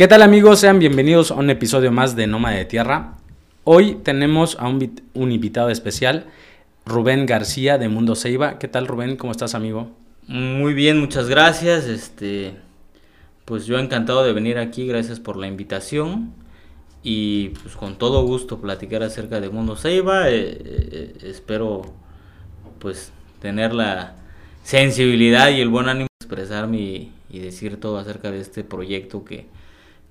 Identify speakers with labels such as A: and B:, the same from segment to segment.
A: ¿Qué tal amigos? Sean bienvenidos a un episodio más de Nómada de Tierra. Hoy tenemos a un, invitado especial, Rubén García de Mundo Ceiba. ¿Qué tal Rubén? ¿Cómo estás amigo?
B: Muy bien, muchas gracias. Este, pues yo encantado de venir aquí, gracias por la invitación. Y pues con todo gusto platicar acerca de Mundo Ceiba. Eh, eh, espero pues tener la sensibilidad y el buen ánimo de expresarme y decir todo acerca de este proyecto que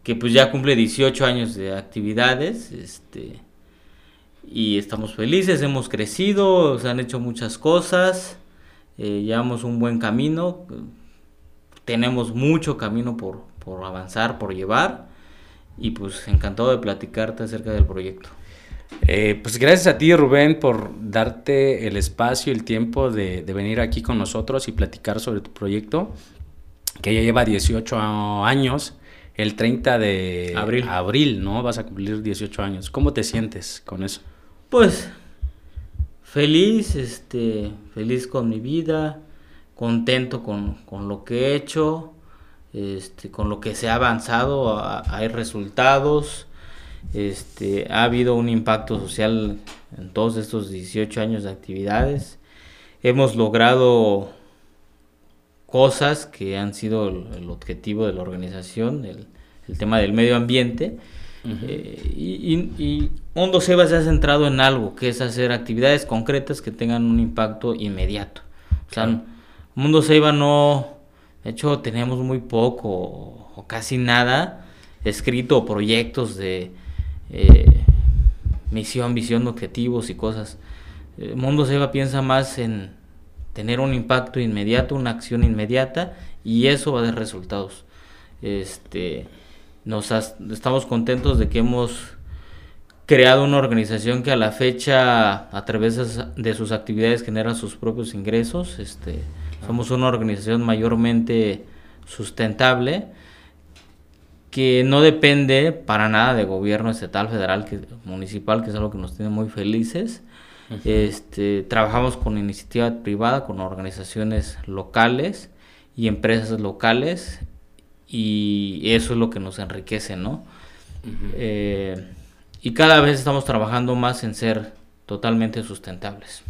B: que pues ya cumple 18 años de actividades, este, y estamos felices, hemos crecido, se han hecho muchas cosas, eh, llevamos un buen camino, tenemos mucho camino por, por avanzar, por llevar, y pues encantado de platicarte acerca del proyecto.
A: Eh, pues gracias a ti Rubén por darte el espacio, el tiempo de, venir aquí con nosotros y platicar sobre tu proyecto, que ya lleva 18 años el 30 de abril. abril, ¿no? Vas a cumplir 18 años. ¿Cómo te sientes con eso?
B: Pues feliz, este, feliz con mi vida, contento con, lo que he hecho, este, con lo que se ha avanzado, hay resultados, este, ha habido un impacto social en todos estos 18 años de actividades. Hemos logrado cosas que han sido el, objetivo de la organización, el, tema del medio ambiente. Eh, y, y, Hondo Seba se ha centrado en algo, que es hacer actividades concretas que tengan un impacto inmediato. O sea, Mundo Seba no, de hecho tenemos muy poco o, casi nada escrito, proyectos de eh, misión, visión, objetivos y cosas. Eh, Mundo Seba piensa más en tener un impacto inmediato, una acción inmediata y eso va a dar resultados. Este, nos estamos contentos de que hemos creado una organización que a la fecha a través de sus actividades genera sus propios ingresos. Este, somos una organización mayormente sustentable que no depende para nada de gobierno estatal, federal, que, municipal, que es algo que nos tiene muy felices este, trabajamos con iniciativa privada, con organizaciones locales y empresas locales y eso es lo que nos enriquece, ¿no? Eh, y cada vez estamos trabajando más en ser totalmente sustentables.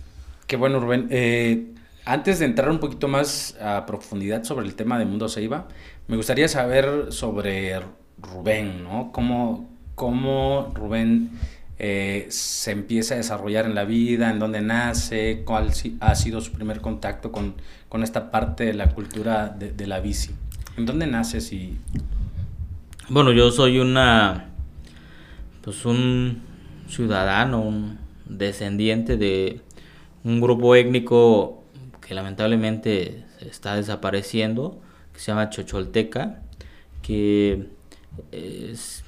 A: Qué bueno, Rubén. Eh, antes de entrar un poquito más a profundidad sobre el tema de Mundo Ceiba, me gustaría saber sobre Rubén, ¿no? ¿Cómo, cómo Rubén eh, se empieza a desarrollar en la vida, en dónde nace, cuál ha sido su primer contacto con, con esta parte de la cultura de, la bici. ¿En dónde naces y...?
B: Bueno, yo soy una... pues un ciudadano, un descendiente de un grupo étnico que lamentablemente está desapareciendo, que se llama Chocholteca, que es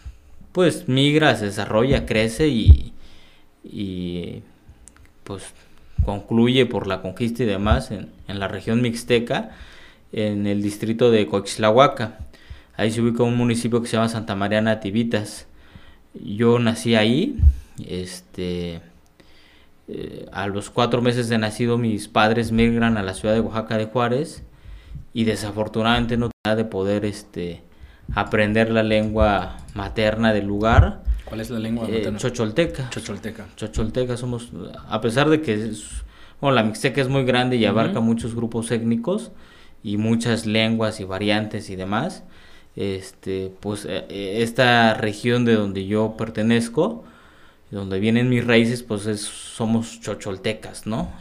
B: pues migra, se desarrolla, crece y, pues concluye por la conquista y demás en, la región mixteca, en el distrito de Coxlahuaca. Ahí se ubica un municipio que se llama Santa María Nativitas. Yo nací ahí, este, eh, a los cuatro meses de nacido mis padres migran a la ciudad de Oaxaca de Juárez y desafortunadamente no tenía de poder este, aprender la lengua materna del lugar.
A: ¿Cuál es la lengua
B: eh,
A: materna?
B: Chocholteca.
A: Chocholteca.
B: Chocholteca somos, a pesar de que bueno, la mixteca es muy grande y abarca muchos grupos étnicos y muchas lenguas y variantes y demás. Este, pues eh, eh, esta región de donde yo pertenezco, donde vienen mis raíces, pues somos chocholtecas, ¿no?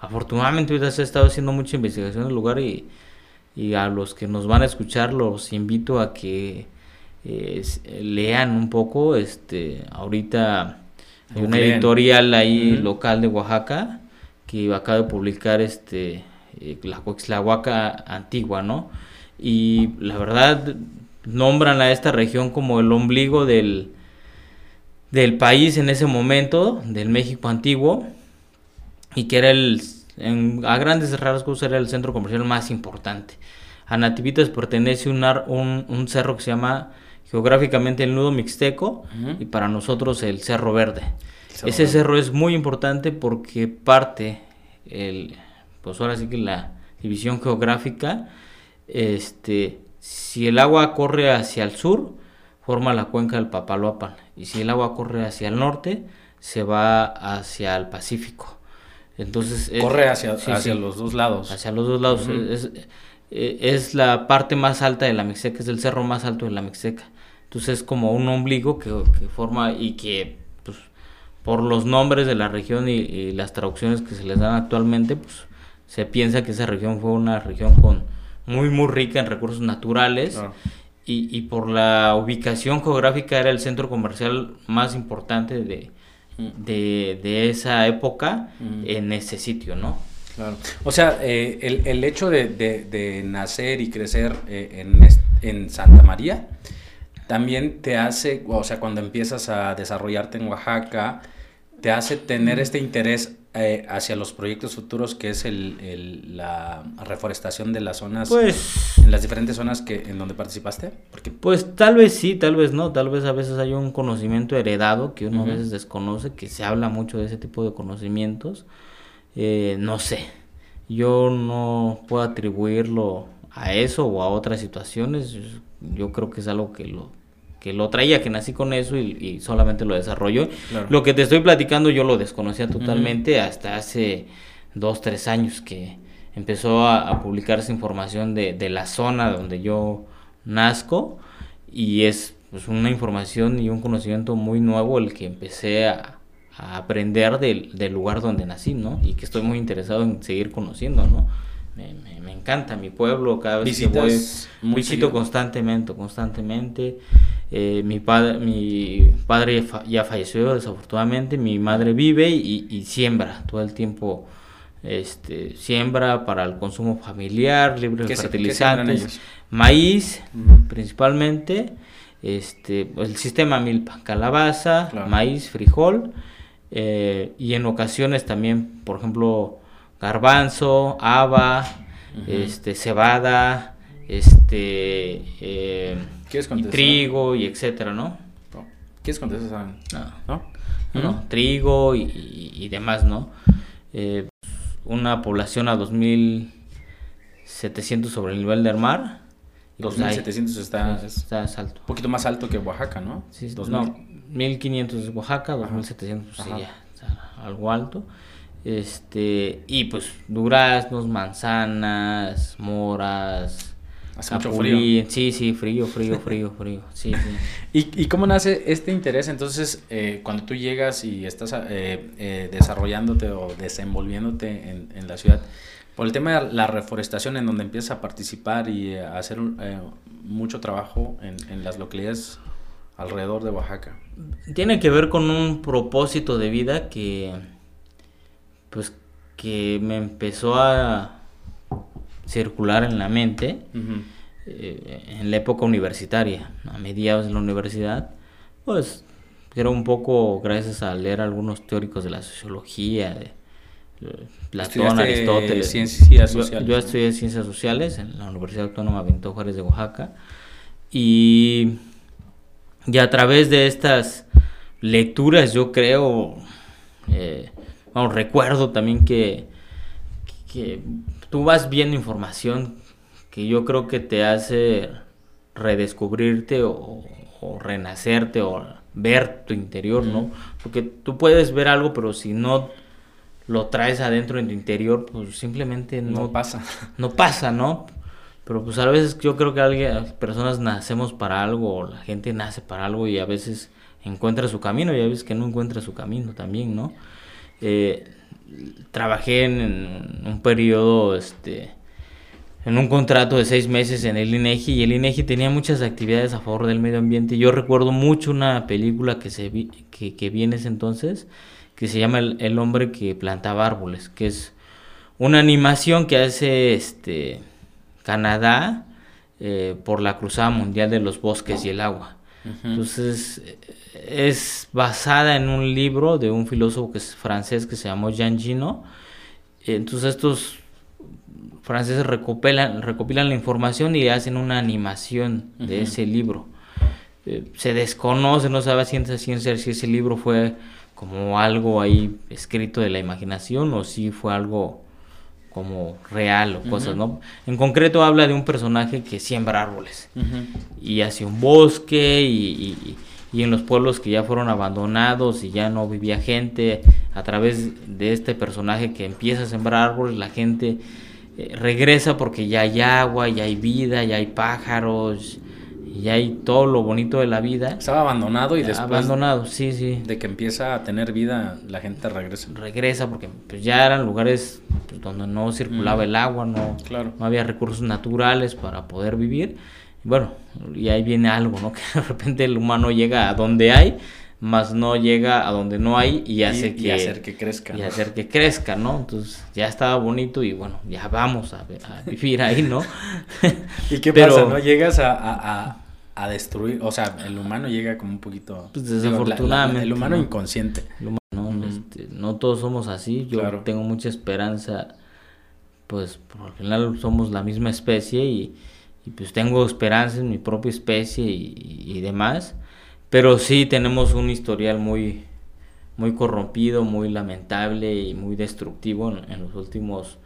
B: afortunadamente ahorita se ha estado haciendo mucha investigación en el lugar y y a los que nos van a escuchar los invito a que eh, lean un poco este ahorita hay una editorial ahí local de Oaxaca que acaba de publicar este eh, la Huaca antigua no y la verdad nombran a esta región como el ombligo del del país en ese momento del México antiguo y que era el a grandes rasgos era el centro comercial más importante. A Nativitas pertenece un, un, cerro que se llama geográficamente el nudo mixteco y para nosotros el Cerro Verde. Ese cerro es muy importante porque parte, el, pues ahora sí que la división geográfica, este, Si el agua corre hacia el sur, forma la cuenca del Papaloapan. Y si el agua corre hacia el norte, se va hacia el Pacífico. Entonces
A: corre hacia, hacia los dos lados.
B: Hacia los dos lados. es, eh, es, la parte más alta de la Mixteca, es el cerro más alto de la Mixteca. Entonces es como un ombligo que, que forma y que pues, por los nombres de la región y, las traducciones que se les dan actualmente, pues se piensa que esa región fue una región con muy muy rica en recursos naturales y, y, por la ubicación geográfica era el centro comercial más importante de, de, de esa época en ese sitio, ¿no?
A: Claro. O sea, eh, el, el, hecho de, de, nacer y crecer eh, en, en, Santa María también te hace, o sea, cuando empiezas a desarrollarte en Oaxaca, te hace tener este interés eh, hacia los proyectos futuros que es el, el, la reforestación de las zonas, pues, en las diferentes zonas que en donde participaste?
B: Porque... Pues tal vez sí, tal vez no, tal vez a veces hay un conocimiento heredado que uno a veces desconoce, que se habla mucho de ese tipo de conocimientos eh, no sé, yo no puedo atribuirlo a eso o a otras situaciones, yo creo que es algo que lo que lo traía, que nací con eso y, solamente lo desarrollo. Lo que te estoy platicando yo lo desconocía totalmente hasta hace dos, tres años que empezó a, publicarse información de, de, la zona donde yo nazco y es pues, una información y un conocimiento muy nuevo el que empecé a, a aprender del, del, lugar donde nací, ¿no? Y que estoy muy interesado en seguir conociendo, ¿no? Me, me, encanta mi pueblo, cada vez que voy, visito constantemente, constantemente. Eh, mi, padre, mi padre ya falleció desafortunadamente, mi madre vive y, y siembra todo el tiempo este, siembra para el consumo familiar, libre de fertilizantes, maíz principalmente, este, el sistema milpa, calabaza, maíz, frijol eh, y en ocasiones también, por ejemplo, garbanzo, haba, este, cebada, este, eh, y trigo y etcétera, ¿no?
A: ¿Quieres contestar?
B: No. ¿No? trigo y, demás, ¿no? Eh, una población a 2.700 sobre el nivel del mar.
A: 2.700 pues está,
B: está alto.
A: Un poquito más alto que Oaxaca, ¿no?
B: Sí, no, 1500 es Oaxaca, 2700 pues, sí, ya, algo alto. Este, y pues duraznos, manzanas, moras,
A: Hace mucho frío.
B: Sí, sí, frío, frío, frío, frío. Sí, sí.
A: ¿Y, ¿Y, cómo nace este interés? Entonces, eh, cuando tú llegas y estás eh, eh, desarrollándote o desenvolviéndote en, en, la ciudad, por el tema de la reforestación, en donde empiezas a participar y a hacer mucho trabajo en, en las localidades alrededor de Oaxaca?
B: Tiene que ver con un propósito de vida que, pues, que me empezó a circular en la mente eh, en la época universitaria, a mediados de la universidad, pues era un poco gracias a leer algunos teóricos de la sociología, de Platón, Aristóteles.
A: Ciencias sociales.
B: Yo, estudié ciencias sociales en la Universidad Autónoma Benito Juárez de Oaxaca y y a través de estas lecturas yo creo, eh, recuerdo también que, que tú vas viendo información que yo creo que te hace redescubrirte o, renacerte o ver tu interior, ¿no? Porque tú puedes ver algo, pero si no lo traes adentro en tu interior, pues simplemente no,
A: no pasa.
B: No pasa, ¿no? Pero pues a veces yo creo que alguien, personas nacemos para algo, o la gente nace para algo y a veces encuentra su camino y a veces que no encuentra su camino también, ¿no? Eh, trabajé en, un periodo, este, en un contrato de seis meses en el INEGI y el INEGI tenía muchas actividades a favor del medio ambiente. Yo recuerdo mucho una película que, se vi, que, que vi en ese entonces que se llama el, el hombre que plantaba árboles, que es una animación que hace este Canadá eh, por la Cruzada Mundial de los Bosques y el Agua. Entonces, es basada en un libro de un filósofo que es francés que se llamó Jean Gino. Entonces, estos franceses recopilan, recopilan la información y hacen una animación de ese libro. Eh, se desconoce, no sabe ciencia ciencia si ese libro fue como algo ahí escrito de la imaginación o si fue algo como real o cosas, ¿no? En concreto habla de un personaje que siembra árboles y hace un bosque y, y, en los pueblos que ya fueron abandonados y ya no vivía gente, a través de este personaje que empieza a sembrar árboles, la gente eh, regresa porque ya hay agua, ya hay vida, ya hay pájaros, y hay todo lo bonito de la vida.
A: Estaba abandonado y después
B: abandonado, sí, sí.
A: De que empieza a tener vida, la gente regresa.
B: Regresa porque pues, ya eran lugares pues, donde no circulaba el agua, no,
A: claro.
B: no había recursos naturales para poder vivir. Y bueno, y ahí viene algo, ¿no? Que de repente el humano llega a donde hay, más no llega a donde no hay y hace que...
A: Y hacer que crezca.
B: Y hacer que crezca, ¿no? Entonces ya estaba bonito y bueno, ya vamos a, vivir ahí, ¿no?
A: ¿Y qué pasa, no? Llegas a a destruir, o sea, el humano llega como un poquito...
B: Pues desafortunadamente.
A: el humano inconsciente.
B: Este, no, todos somos así, yo tengo mucha esperanza, pues al final somos la misma especie y, pues tengo esperanza en mi propia especie y, demás, pero sí tenemos un historial muy, muy corrompido, muy lamentable y muy destructivo en los últimos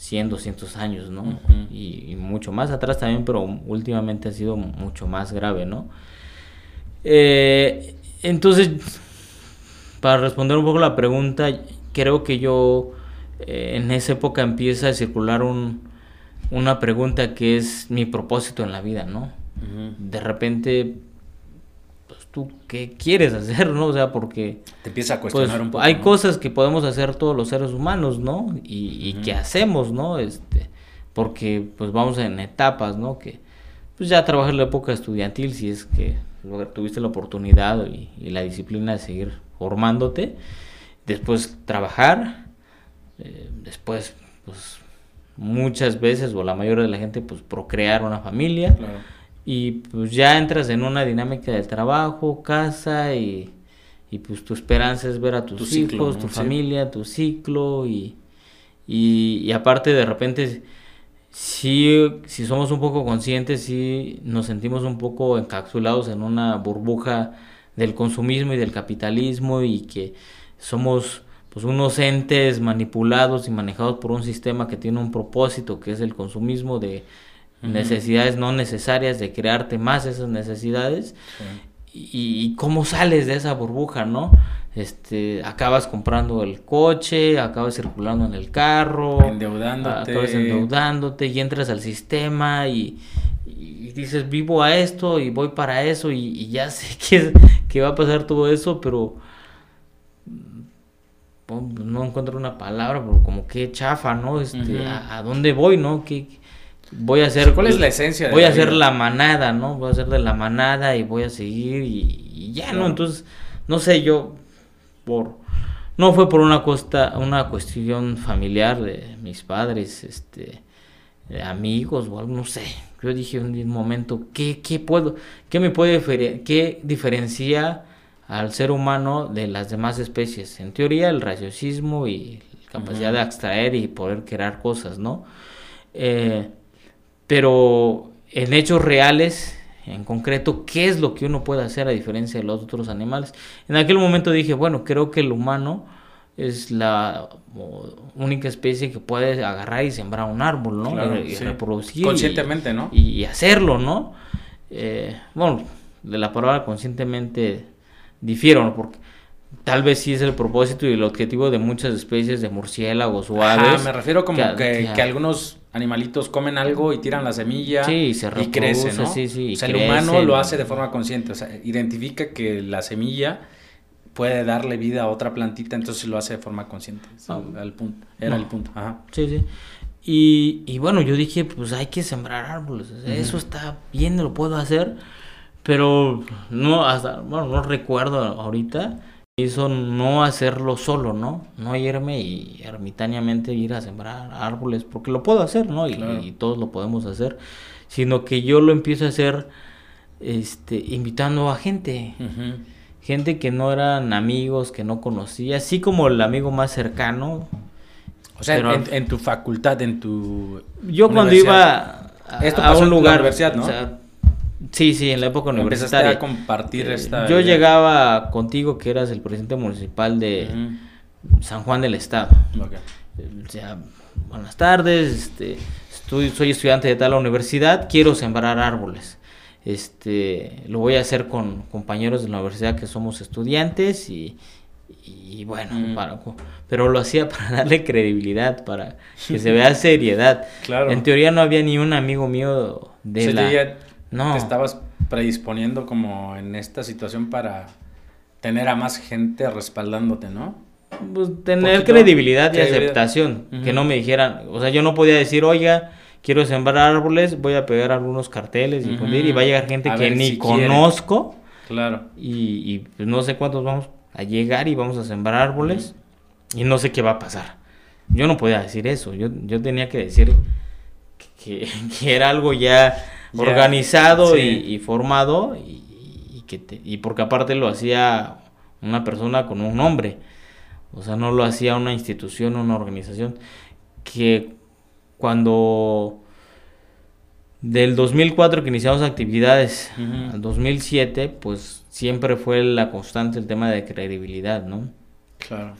B: 100, 200 años, ¿no? y, mucho más atrás también, pero últimamente ha sido mucho más grave, ¿no? Eh, entonces, para responder un poco la pregunta, creo que yo eh, en esa época empieza a circular un, una pregunta que es mi propósito en la vida, ¿no? De repente tú qué quieres hacer, ¿no? O sea, porque...
A: Te empieza a cuestionar
B: pues,
A: un poco.
B: Hay cosas que podemos hacer todos los seres humanos, ¿no? Y, y que hacemos, ¿no? Este, porque pues vamos en etapas, ¿no? Que pues ya trabajas en la época estudiantil si es que tuviste la oportunidad y, la disciplina de seguir formándote. Después trabajar, eh, después pues muchas veces o la mayoría de la gente pues procrear una familia. Claro y pues ya entras en una dinámica de trabajo, casa y, pues tu esperanza es ver a tus hijos, tu familia, tu ciclo y, y, aparte de repente si, si somos un poco conscientes, si nos sentimos un poco encapsulados en una burbuja del consumismo y del capitalismo y que somos pues unos entes manipulados y manejados por un sistema que tiene un propósito que es el consumismo de necesidades no necesarias, de crearte más esas necesidades. Y, cómo sales de esa burbuja, ¿no? Este, acabas comprando el coche, acabas circulando en el carro,
A: endeudándote,
B: acabas endeudándote y entras al sistema y, dices vivo a esto y voy para eso y, ya sé que, que, va a pasar todo eso, pero mm, no encuentro una palabra, pero como que chafa, ¿no? Este, a, a, dónde voy, no? ¿Qué, voy a hacer...
A: ¿Cuál es la esencia?
B: voy a hacer la manada, ¿no? Voy a hacer de la manada y voy a seguir y, ya, ¿no? Entonces, no sé, yo por... No fue por una costa, una cuestión familiar de mis padres, este, de amigos o algo, no sé. Yo dije en un momento, ¿qué, qué puedo, qué me puede, qué diferencia al ser humano de las demás especies? En teoría, el raciocismo y la capacidad de extraer y poder crear cosas, ¿no? Eh, pero en hechos reales, en concreto, ¿qué es lo que uno puede hacer a diferencia de los otros animales? En aquel momento dije, bueno, creo que el humano es la única especie que puede agarrar y sembrar un árbol, ¿no? y, reproducir.
A: Conscientemente, ¿no?
B: Y, hacerlo, ¿no? Eh, bueno, de la palabra conscientemente difiero, ¿no? Porque tal vez sí es el propósito y el objetivo de muchas especies de murciélagos o aves.
A: me refiero como que, que, algunos animalitos comen algo y tiran la semilla
B: y, se y
A: crece, ¿no?
B: Sí, sí,
A: o sea, el humano lo hace de forma consciente, o sea, identifica que la semilla puede darle vida a otra plantita, entonces lo hace de forma consciente. Ah. punto, era el punto. Ajá.
B: Sí, sí. Y, y, bueno, yo dije, pues hay que sembrar árboles, eso está bien, lo puedo hacer, pero no, hasta, bueno, no recuerdo ahorita hizo no hacerlo solo, ¿no? No irme y ermitañamente ir a sembrar árboles, porque lo puedo hacer, ¿no? Y, todos lo podemos hacer, sino que yo lo empiezo a hacer este, invitando a gente. Gente que no eran amigos, que no conocía, así como el amigo más cercano.
A: O sea, en, tu facultad, en tu...
B: Yo cuando iba a, un lugar...
A: universidad, ¿no?
B: Sí, sí, en la época universitaria.
A: a compartir eh, esta...
B: Yo llegaba contigo, que eras el presidente municipal de San Juan del Estado. O sea, buenas tardes, este, estoy, soy estudiante de tal universidad, quiero sembrar árboles. Este, lo voy a hacer con compañeros de la universidad que somos estudiantes y, y bueno,
A: Mm.
B: para- pero lo hacía para darle credibilidad, para que se vea seriedad.
A: Claro.
B: En teoría no había ni un amigo mío de
A: O sea,
B: la...
A: ya
B: No.
A: te estabas predisponiendo como en esta situación para tener a más gente respaldándote, ¿no?
B: pues, tener
A: Poquito
B: credibilidad y
A: credibilidad.
B: aceptación. Que no me dijeran, o sea, yo no podía decir, oiga, quiero sembrar árboles, voy a pegar algunos carteles,
A: Ujú.
B: difundir, y va a llegar gente
A: A
B: que ni
A: si
B: conozco,
A: Claro.
B: y, y, pues, no sé cuántos vamos a llegar y vamos a sembrar árboles, y no sé qué va a pasar. Yo no podía decir eso, yo, yo tenía que decir que, que era algo ya Organizado
A: sí.
B: y, y formado, y, y que te- y porque aparte lo hacía una persona con un nombre. O sea, no lo hacía una institución, una organización. Que cuando del 2004 que iniciamos actividades
A: Ujú.
B: al 2007, pues siempre fue la constante el tema de credibilidad, ¿no?
A: Claro.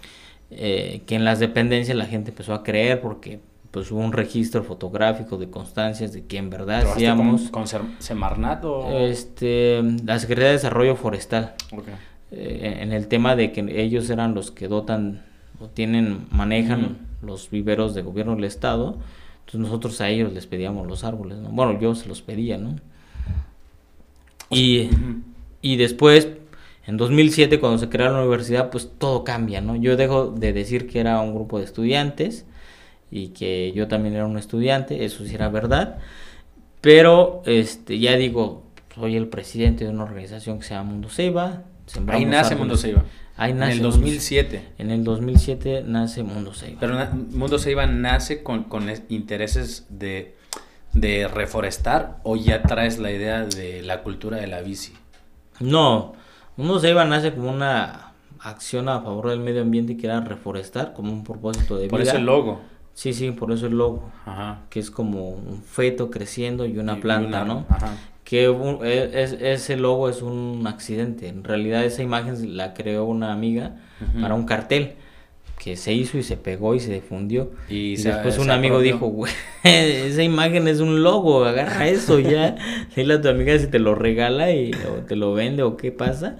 B: Eh, que en las dependencias la gente empezó a creer porque pues hubo un registro fotográfico de constancias de que en verdad
A: ¿Trabajaste
B: hacíamos
A: con, con Semarnat o...?
B: este la Secretaría de Desarrollo Forestal eh, en el tema de que ellos eran los que dotan o tienen, manejan los viveros de gobierno del estado, entonces nosotros a ellos les pedíamos los árboles, ¿no? Bueno, yo se los pedía, ¿no? Y, y después, en 2007, cuando se crea la universidad, pues todo cambia, ¿no? Yo dejo de decir que era un grupo de estudiantes y que yo también era un estudiante, eso sí era verdad, pero este ya digo, soy el presidente de una organización que se llama Mundo Ceiba.
A: Ahí nace. Mundo.
B: Ahí nace
A: En el
B: Mundo
A: 2007.
B: En el 2007 nace Mundo Ceiba.
A: Pero na- Mundo Ceiba nace con, con es- intereses de, de reforestar o ya traes la idea de la cultura de la bici.
B: No, Mundo Ceiba nace como una acción a favor del medio ambiente que era reforestar como un propósito de
A: Por
B: vida.
A: eso el logo.
B: Sí, sí, por eso el logo,
A: Ajá.
B: que es como un feto creciendo y una
A: Y- y
B: planta,
A: una-
B: ¿no?
A: Ajá.
B: Que un- e- es- ese logo es un accidente. En realidad esa imagen la creó una amiga para un cartel que se hizo y se pegó y se difundió.
A: Y
B: Y,
A: se-
B: después
A: se
B: un amigo
A: apropió.
B: dijo, güey, esa imagen es un logo, agarra eso ya. Dile a tu amiga si te lo regala y, o te lo vende o qué pasa.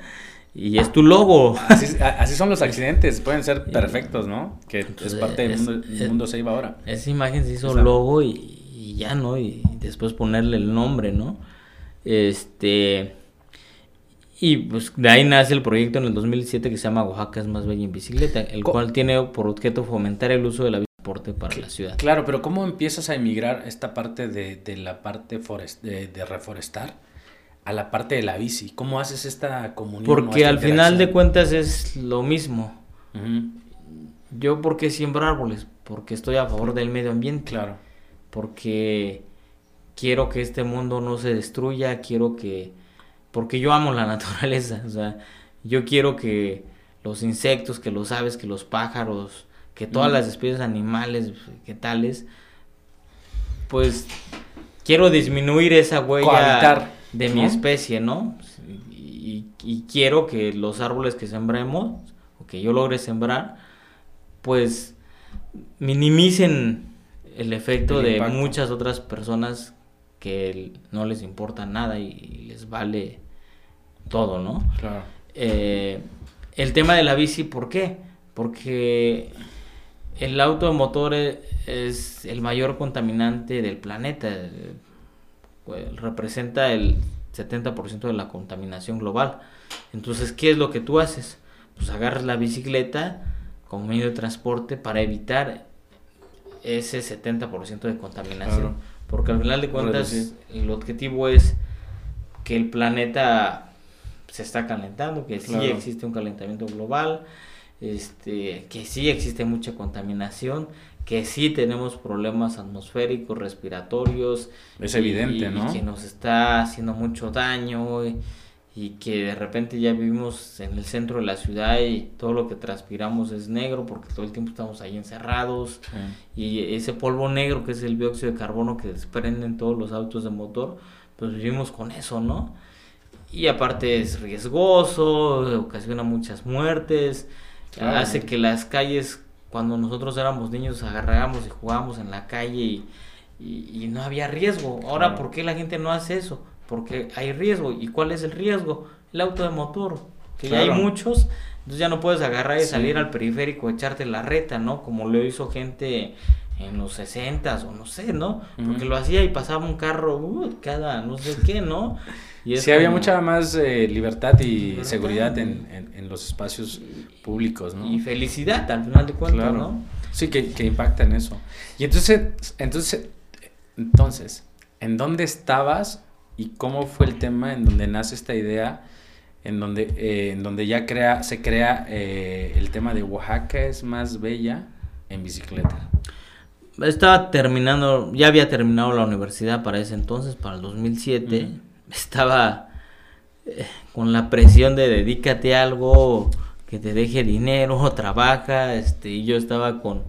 B: Y es tu logo.
A: Así, son los accidentes, pueden ser perfectos, ¿no? Que es parte del mundo,
B: es-
A: mundo Ceiba ahora.
B: Esa imagen se hizo
A: O sea-
B: logo y, y ya, ¿no? Y después ponerle el nombre, ¿no? Este... Y pues de ahí nace el proyecto en el 2007 que se llama Oaxaca es más bella en bicicleta, el
A: Co-
B: cual tiene por objeto fomentar el uso de la transporte para la ciudad.
A: Claro, pero ¿cómo empiezas a emigrar esta parte de, de la parte forest, de, de reforestar a la parte de la bici? ¿Cómo haces esta comunión?
B: Porque
A: esta
B: al final de cuentas es lo mismo. Yo, ¿por qué siembro árboles? Porque estoy a favor del medio ambiente.
A: Claro.
B: Porque quiero que este mundo no se destruya, quiero que... Porque yo amo la naturaleza, o sea, yo quiero que los insectos, que los aves, que los pájaros, que todas las especies animales, que tales, pues quiero disminuir esa huella
A: Cohabitar,
B: de
A: ¿no?
B: mi especie, ¿no? Y, y quiero que los árboles que sembremos, o que yo logre sembrar, pues minimicen el efecto
A: El
B: de
A: impacto.
B: muchas otras personas que no les importa nada y les vale todo, ¿no?
A: Claro.
B: Eh, el tema de la bici, ¿por qué? Porque el auto de motor e- es el mayor contaminante del planeta. Pues, representa el 70% de la contaminación global. Entonces, ¿qué es lo que tú haces? Pues agarras la bicicleta como medio de transporte para evitar ese 70% de contaminación.
A: Claro.
B: Porque al final de cuentas
A: Reducir.
B: el objetivo es que el planeta se está calentando, que sí
A: Claro.
B: existe un calentamiento global, este, que sí existe mucha contaminación, que sí tenemos problemas atmosféricos, respiratorios.
A: Es
B: y-
A: evidente,
B: y
A: ¿no?
B: que nos está haciendo mucho daño y, y que de repente ya vivimos en el centro de la ciudad y todo lo que transpiramos es negro porque todo el tiempo estamos ahí encerrados.
A: Sí.
B: Y ese polvo negro que es el dióxido de carbono que desprenden todos los autos de motor, pues vivimos con eso, ¿no? Y aparte es riesgoso, ocasiona muchas muertes,
A: Claro.
B: hace que las calles cuando nosotros éramos niños agarrábamos y jugábamos en la calle y, y, no había riesgo. Ahora, ¿por qué la gente no hace eso? Porque hay riesgo. ¿Y cuál es el riesgo? El auto de motor, que ya hay muchos, entonces ya no puedes agarrar y salir al periférico, echarte la reta, ¿no? Como lo hizo gente en los 60 o no sé, ¿no? Porque lo hacía y pasaba un carro uh, cada no sé qué, ¿no?
A: Y sí, había mucha más eh, libertad y seguridad en, en, los espacios públicos, ¿no?
B: Y felicidad, al final de cuentas, ¿no?
A: Sí, que, que impacta en eso. Y entonces, entonces, entonces, ¿en dónde estabas y cómo fue el tema en donde nace esta idea? En donde, eh, en donde ya crea, se crea eh, el tema de Oaxaca es más bella en bicicleta
B: estaba terminando, ya había terminado la universidad para ese entonces, para el 2007. Estaba eh, con la presión de dedícate a algo que te deje dinero, trabaja, este, y yo estaba con,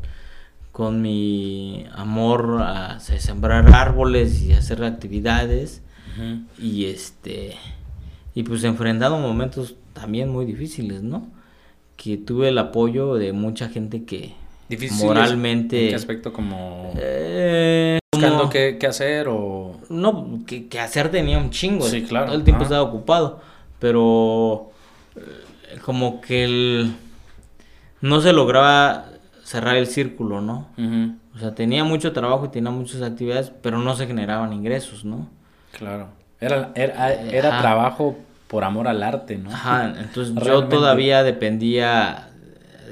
B: con mi amor a, sembrar árboles y hacer actividades. Y este, y pues enfrentando momentos también muy difíciles, ¿no? Que tuve el apoyo de mucha gente que, moralmente.
A: ¿En qué aspecto como eh, buscando qué, hacer o
B: no que, hacer tenía un chingo. Sí, claro. Todo el tiempo estaba ocupado, pero eh, como que el, no se lograba cerrar el círculo, ¿no? O sea, tenía mucho trabajo y tenía muchas actividades, pero no se generaban ingresos, ¿no?
A: Claro. Era, era, era trabajo por amor al arte, ¿no?
B: Ajá, entonces yo todavía dependía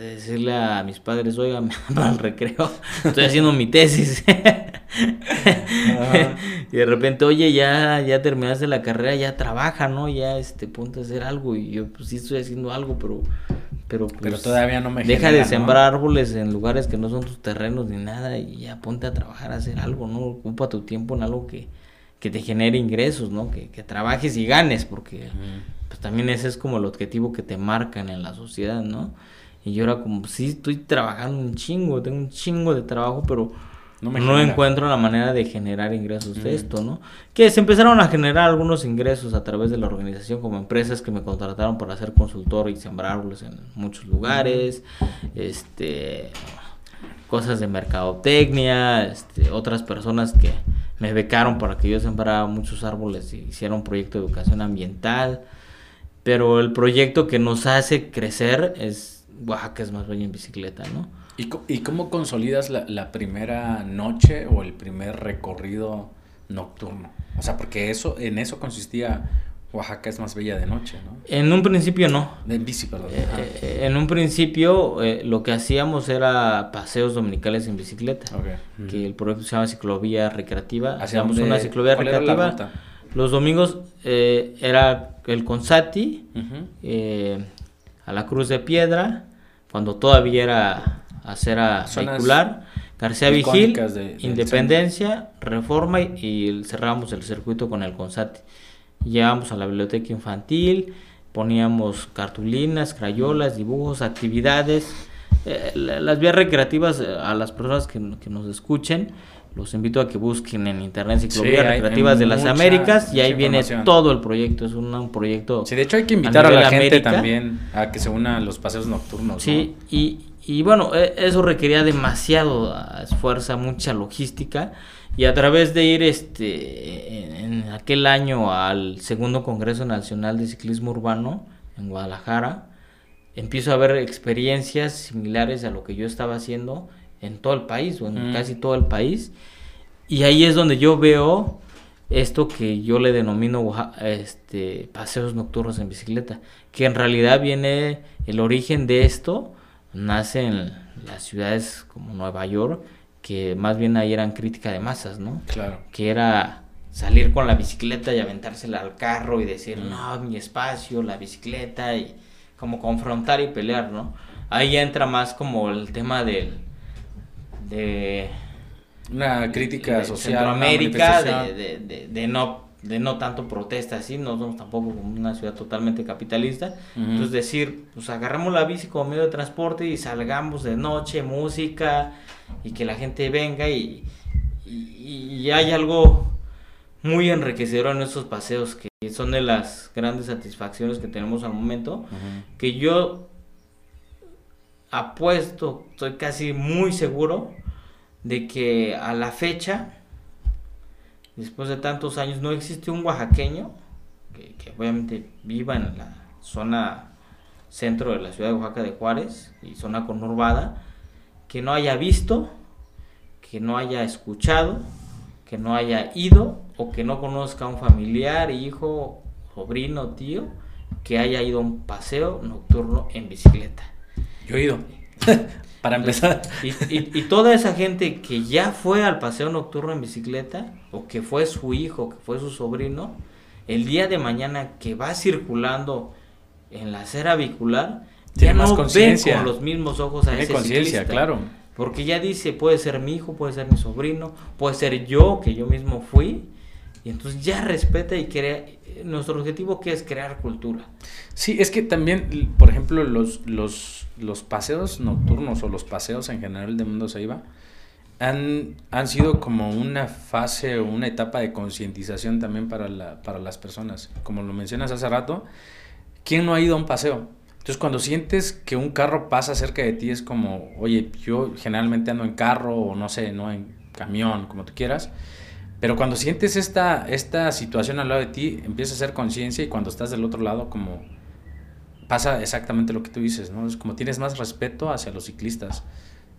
B: decirle a mis padres, oiga, para el recreo, estoy haciendo mi tesis. y de repente, oye, ya, ya terminaste la carrera, ya trabaja, ¿no? Ya este, ponte a hacer algo. Y yo, pues sí estoy haciendo algo, pero pero, pues,
A: pero todavía no me
B: deja de sembrar árboles en lugares que no son tus terrenos ni nada y ya ponte a trabajar a hacer algo no ocupa tu tiempo en algo que, que te genere ingresos no que, que trabajes y ganes porque pues también ese es como el objetivo que te marcan en la sociedad no y yo era como, sí, estoy trabajando un chingo, tengo un chingo de trabajo, pero no, encuentro la manera de generar ingresos de esto, ¿no? Que se empezaron a generar algunos ingresos a través de la organización, como empresas que me contrataron para ser consultor y sembrar árboles en muchos lugares, este cosas de mercadotecnia, este, otras personas que me becaron para que yo sembrara muchos árboles y hiciera un proyecto de educación ambiental. Pero el proyecto que nos hace crecer es Oaxaca es más bella en bicicleta, ¿no?
A: ¿Y, y cómo consolidas la, la, primera noche o el primer recorrido nocturno? O sea, porque eso, en eso consistía Oaxaca es más bella de noche, ¿no?
B: En un principio no.
A: En bici, perdón.
B: Eh, eh, en un principio eh, lo que hacíamos era paseos dominicales en bicicleta. Okay. Que el proyecto se llama ciclovía recreativa. Hacíamos una ciclovía recreativa. Los domingos era el Consati, a la Cruz de Piedra, cuando todavía era acera vehicular, García Vigil, Independencia, Reforma y, cerramos el circuito con el Consati. Llegábamos a la biblioteca infantil, poníamos cartulinas, crayolas, dibujos, actividades, eh, las vías recreativas eh, a las personas que, que nos escuchen los invito a que busquen en internet Ciclovías Recreativas de las Américas y ahí viene todo el proyecto, es un, proyecto.
A: Sí, de hecho hay que invitar a, la gente también a que se una a los paseos nocturnos.
B: Sí, y, y bueno, e, eso requería demasiado esfuerzo, mucha logística y a través de ir este en, aquel año al segundo Congreso Nacional de Ciclismo Urbano en Guadalajara, empiezo a ver experiencias similares a lo que yo estaba haciendo en todo el país o en casi todo el país. Y ahí es donde yo veo esto que yo le denomino este, paseos nocturnos en bicicleta, que en realidad viene el origen de esto, nace en las ciudades como Nueva York, que más bien ahí eran crítica de masas, ¿no?
A: Claro.
B: Que era salir con la bicicleta y aventársela al carro y decir, no, mi espacio, la bicicleta, y como confrontar y pelear, ¿no? Ahí entra más como el tema del de
A: una crítica social
B: Centroamérica de, de, no de no tanto protesta así, no somos tampoco como una ciudad totalmente capitalista, entonces decir, pues agarramos la bici como medio de transporte y salgamos de noche, música y que la gente venga y, y, hay algo muy enriquecedor en estos paseos que son de las grandes satisfacciones que tenemos al momento, que yo apuesto, estoy casi muy seguro de que a la fecha, después de tantos años, no existe un oaxaqueño que, obviamente viva en la zona centro de la ciudad de Oaxaca de Juárez y zona conurbada, que no haya visto, que no haya escuchado, que no haya ido o que no conozca a un familiar, hijo, sobrino, tío, que haya ido a un paseo nocturno en bicicleta.
A: Yo he ido. Para empezar.
B: Y, toda esa gente que ya fue al paseo nocturno en bicicleta, o que fue su hijo, que fue su sobrino, el día de mañana que va circulando en la acera vehicular, ya no ve con los mismos ojos a ese ciclista.
A: claro.
B: Porque ya dice, puede ser mi hijo, puede ser mi sobrino, puede ser yo, que yo mismo fui, y entonces ya respeta y crea. Nuestro objetivo que es crear cultura.
A: Sí, es que también, por ejemplo, los, los, los paseos nocturnos o los paseos en general de Mundo Seiba han, han sido como una fase o una etapa de concientización también para, la, para las personas. Como lo mencionas hace rato, ¿quién no ha ido a un paseo? Entonces, cuando sientes que un carro pasa cerca de ti, es como, oye, yo generalmente ando en carro o no sé, no en camión, como tú quieras pero cuando sientes esta, esta situación al lado de ti, empieza a hacer conciencia y cuando estás del otro lado, como pasa exactamente lo que tú dices, ¿no? Es como tienes más respeto hacia los ciclistas.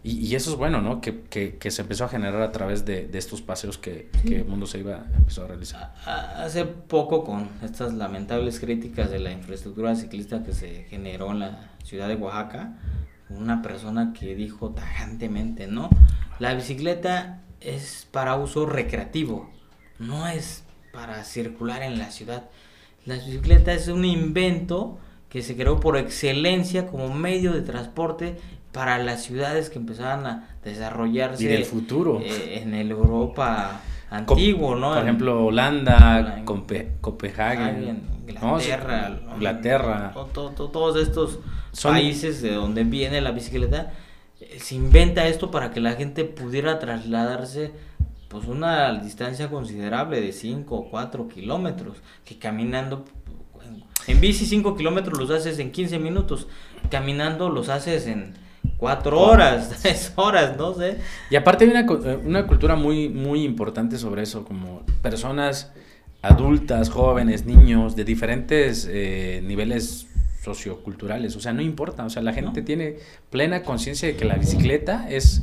A: Y, y eso es bueno, ¿no? Que, que, que, se empezó a generar a través de, de estos paseos que, que, el mundo se iba empezó a realizar.
B: Hace poco, con estas lamentables críticas de la infraestructura ciclista que se generó en la ciudad de Oaxaca, una persona que dijo tajantemente, ¿no? La bicicleta es para uso recreativo, no es para circular en la ciudad. La bicicleta es un invento que se creó por excelencia como medio de transporte para las ciudades que empezaban a desarrollarse.
A: Y del futuro.
B: Eh, en el Europa antiguo, ¿no?
A: Por ejemplo, Holanda, Copenhague,
B: Inglaterra,
A: Inglaterra.
B: todos estos países de donde viene la bicicleta se inventa esto para que la gente pudiera trasladarse pues una distancia considerable de 5 o 4 kilómetros, que caminando, en bici 5 kilómetros los haces en 15 minutos, caminando los haces en 4 horas, 3 horas, no sé.
A: Y aparte hay una, eh, una cultura muy, muy importante sobre eso, como personas adultas, jóvenes, niños, de diferentes eh, niveles socioculturales, o sea, no importa, o sea, la gente tiene plena conciencia de que la bicicleta es,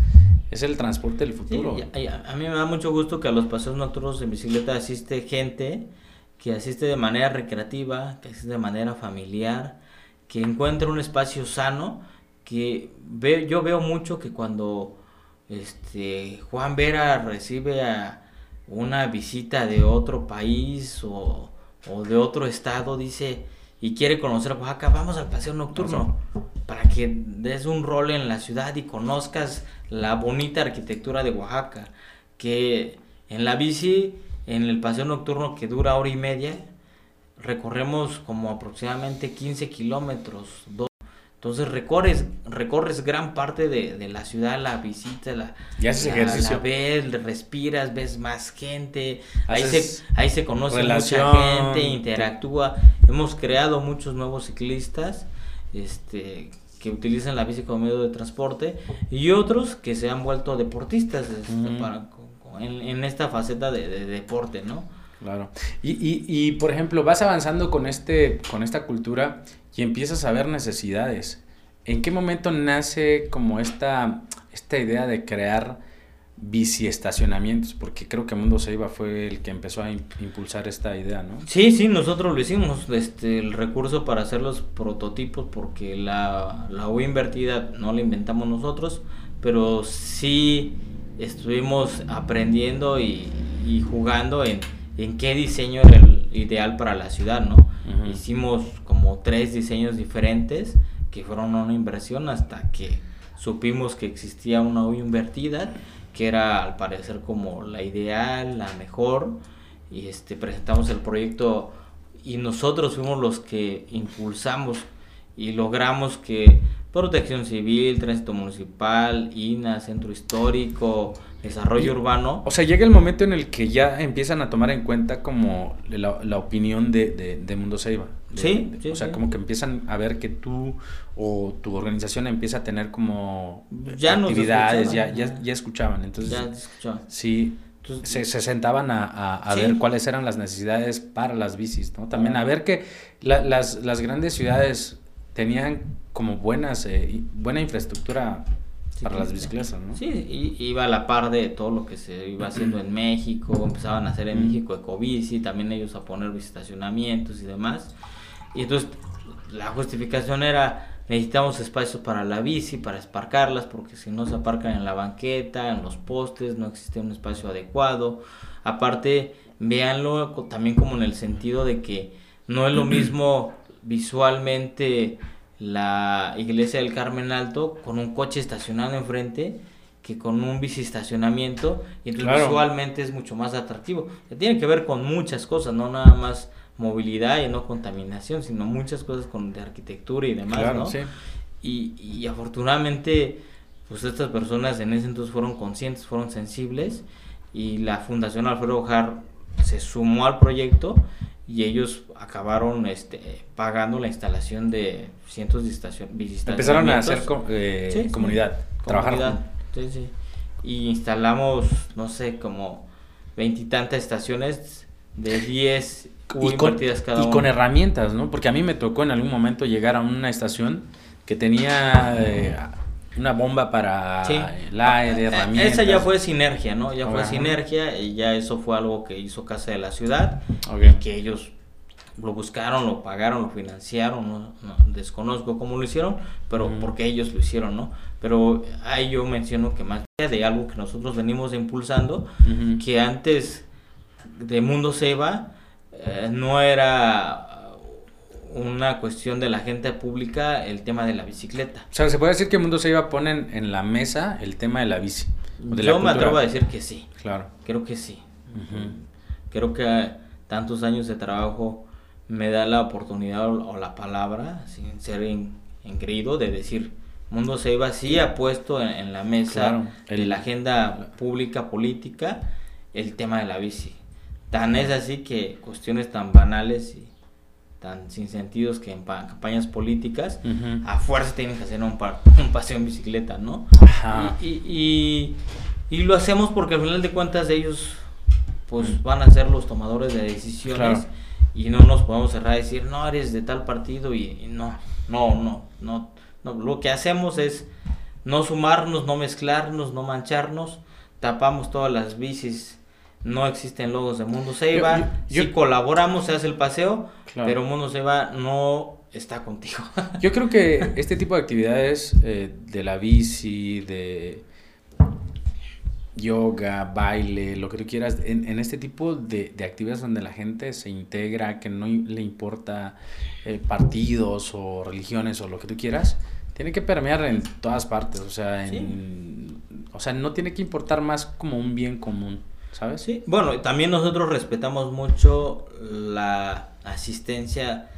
A: es el transporte del futuro.
B: a, mí me da mucho gusto que a los paseos nocturnos en bicicleta asiste gente que asiste de manera recreativa, que asiste de manera familiar, que encuentra un espacio sano, que ve, yo veo mucho que cuando este Juan Vera recibe a una visita de otro país o, o de otro estado, dice, y quiere conocer Oaxaca, vamos al paseo nocturno para que des un rol en la ciudad y conozcas la bonita arquitectura de Oaxaca. Que en la bici, en el paseo nocturno que dura hora y media, recorremos como aproximadamente 15 kilómetros, entonces recorres, recorres gran parte de, la ciudad, la visita, la,
A: y haces ejercicio.
B: ves, respiras, ves más gente, ahí se, ahí se conoce mucha gente, interactúa. Hemos creado muchos nuevos ciclistas este, que utilizan la bici como medio de transporte y otros que se han vuelto deportistas este, para, en, esta faceta de, de deporte, ¿no?
A: Claro. Y, y, y, por ejemplo, vas avanzando con, este, con esta cultura y empiezas a ver necesidades. ¿En qué momento nace como esta, esta idea de crear biciestacionamientos? Porque creo que Mundo Seiba fue el que empezó a impulsar esta idea, ¿no?
B: Sí, sí, nosotros lo hicimos, este, el recurso para hacer los prototipos, porque la, la U invertida no la inventamos nosotros, pero sí estuvimos aprendiendo y, y jugando en en qué diseño era el ideal para la ciudad, ¿no? Hicimos como tres diseños diferentes que fueron una inversión hasta que supimos que existía una U invertida, que era al parecer como la ideal, la mejor, y este presentamos el proyecto y nosotros fuimos los que impulsamos y logramos que protección civil, tránsito municipal, INA, centro histórico, desarrollo urbano.
A: O sea, llega el momento en el que ya empiezan a tomar en cuenta como la, la opinión de, de, de, Mundo Seiba.
B: sí,
A: O sea, como que empiezan a ver que tú o tu organización empieza a tener como
B: ya
A: actividades, ya, ya, ya escuchaban. Entonces,
B: ya escuchaban.
A: Sí. Se, se, sentaban a, a, a sí. ver cuáles eran las necesidades para las bicis, ¿no? También a ver que la, las, las grandes ciudades tenían como buenas, eh, buena infraestructura sí, para las bicicletas, ¿no?
B: Sí, iba a la par de todo lo que se iba haciendo en México, empezaban a hacer en México ecobici, también ellos a poner estacionamientos y demás. Y entonces la justificación era necesitamos espacios para la bici, para esparcarlas, porque si no se aparcan en la banqueta, en los postes, no existe un espacio adecuado. Aparte, véanlo también como en el sentido de que no es lo mismo visualmente la iglesia del Carmen Alto con un coche estacionado enfrente que con un bici estacionamiento y entonces claro. visualmente es mucho más atractivo. Tiene que ver con muchas cosas, no nada más movilidad y no contaminación, sino muchas cosas con de arquitectura y demás,
A: claro,
B: ¿no?
A: Sí.
B: Y, y afortunadamente, pues estas personas en ese entonces fueron conscientes, fueron sensibles y la Fundación Alfredo Ojar se sumó al proyecto y ellos acabaron este, pagando la instalación de cientos de estación,
A: Empezaron a hacer com eh,
B: sí,
A: comunidad,
B: sí,
A: trabajar.
B: Comunidad, sí, sí. Y instalamos, no sé, como veintitantas estaciones de 10
A: y con, cada y con herramientas, ¿no? Porque a mí me tocó en algún momento llegar a una estación que tenía eh, una bomba para
B: sí.
A: el aire, herramientas.
B: Esa ya fue sinergia, ¿no? Ya fue Ajá. sinergia y ya eso fue algo que hizo Casa de la Ciudad,
A: okay.
B: que ellos lo buscaron, lo pagaron, lo financiaron, no, no desconozco cómo lo hicieron, pero porque ellos lo hicieron, ¿no? Pero ahí yo menciono que más de algo que nosotros venimos impulsando, que antes de Mundo Seba eh, no era una cuestión de la gente pública el tema de la bicicleta.
A: O sea, se puede decir que Mundo Seiba a poner en la mesa el tema de la bici.
B: De Yo la me atrevo a decir que sí.
A: Claro.
B: Creo que sí. Uh -huh. Creo que tantos años de trabajo me da la oportunidad o la palabra, sin ser engreído, de decir, Mundo Seiba sí ha puesto en, en la mesa
A: claro.
B: el, de la agenda pública, política, el tema de la bici. Tan es así que cuestiones tan banales y tan sin sentidos que en campañas políticas
A: uh -huh.
B: a fuerza tienen que hacer un, un paseo en bicicleta, ¿no?
A: Ajá.
B: Y, y, y, y, lo hacemos porque al final de cuentas ellos pues van a ser los tomadores de decisiones
A: claro.
B: y no nos podemos cerrar a decir, no, eres de tal partido y, y no, no, no, no, no, lo que hacemos es no sumarnos, no mezclarnos, no mancharnos, tapamos todas las bicis no existen logos de Mundo Seiba. Yo, yo, si colaboramos, se hace el paseo, claro. pero Mundo Seiba no está contigo.
A: yo creo que este tipo de actividades eh, de la bici, de yoga, baile, lo que tú quieras, en, en este tipo de, de, actividades donde la gente se integra, que no le importa eh, partidos o religiones o lo que tú quieras, tiene que permear en todas partes, o sea, en,
B: sí.
A: o sea, no tiene que importar más como un bien común. ¿Sabes?
B: Sí, bueno, también nosotros respetamos mucho la asistencia.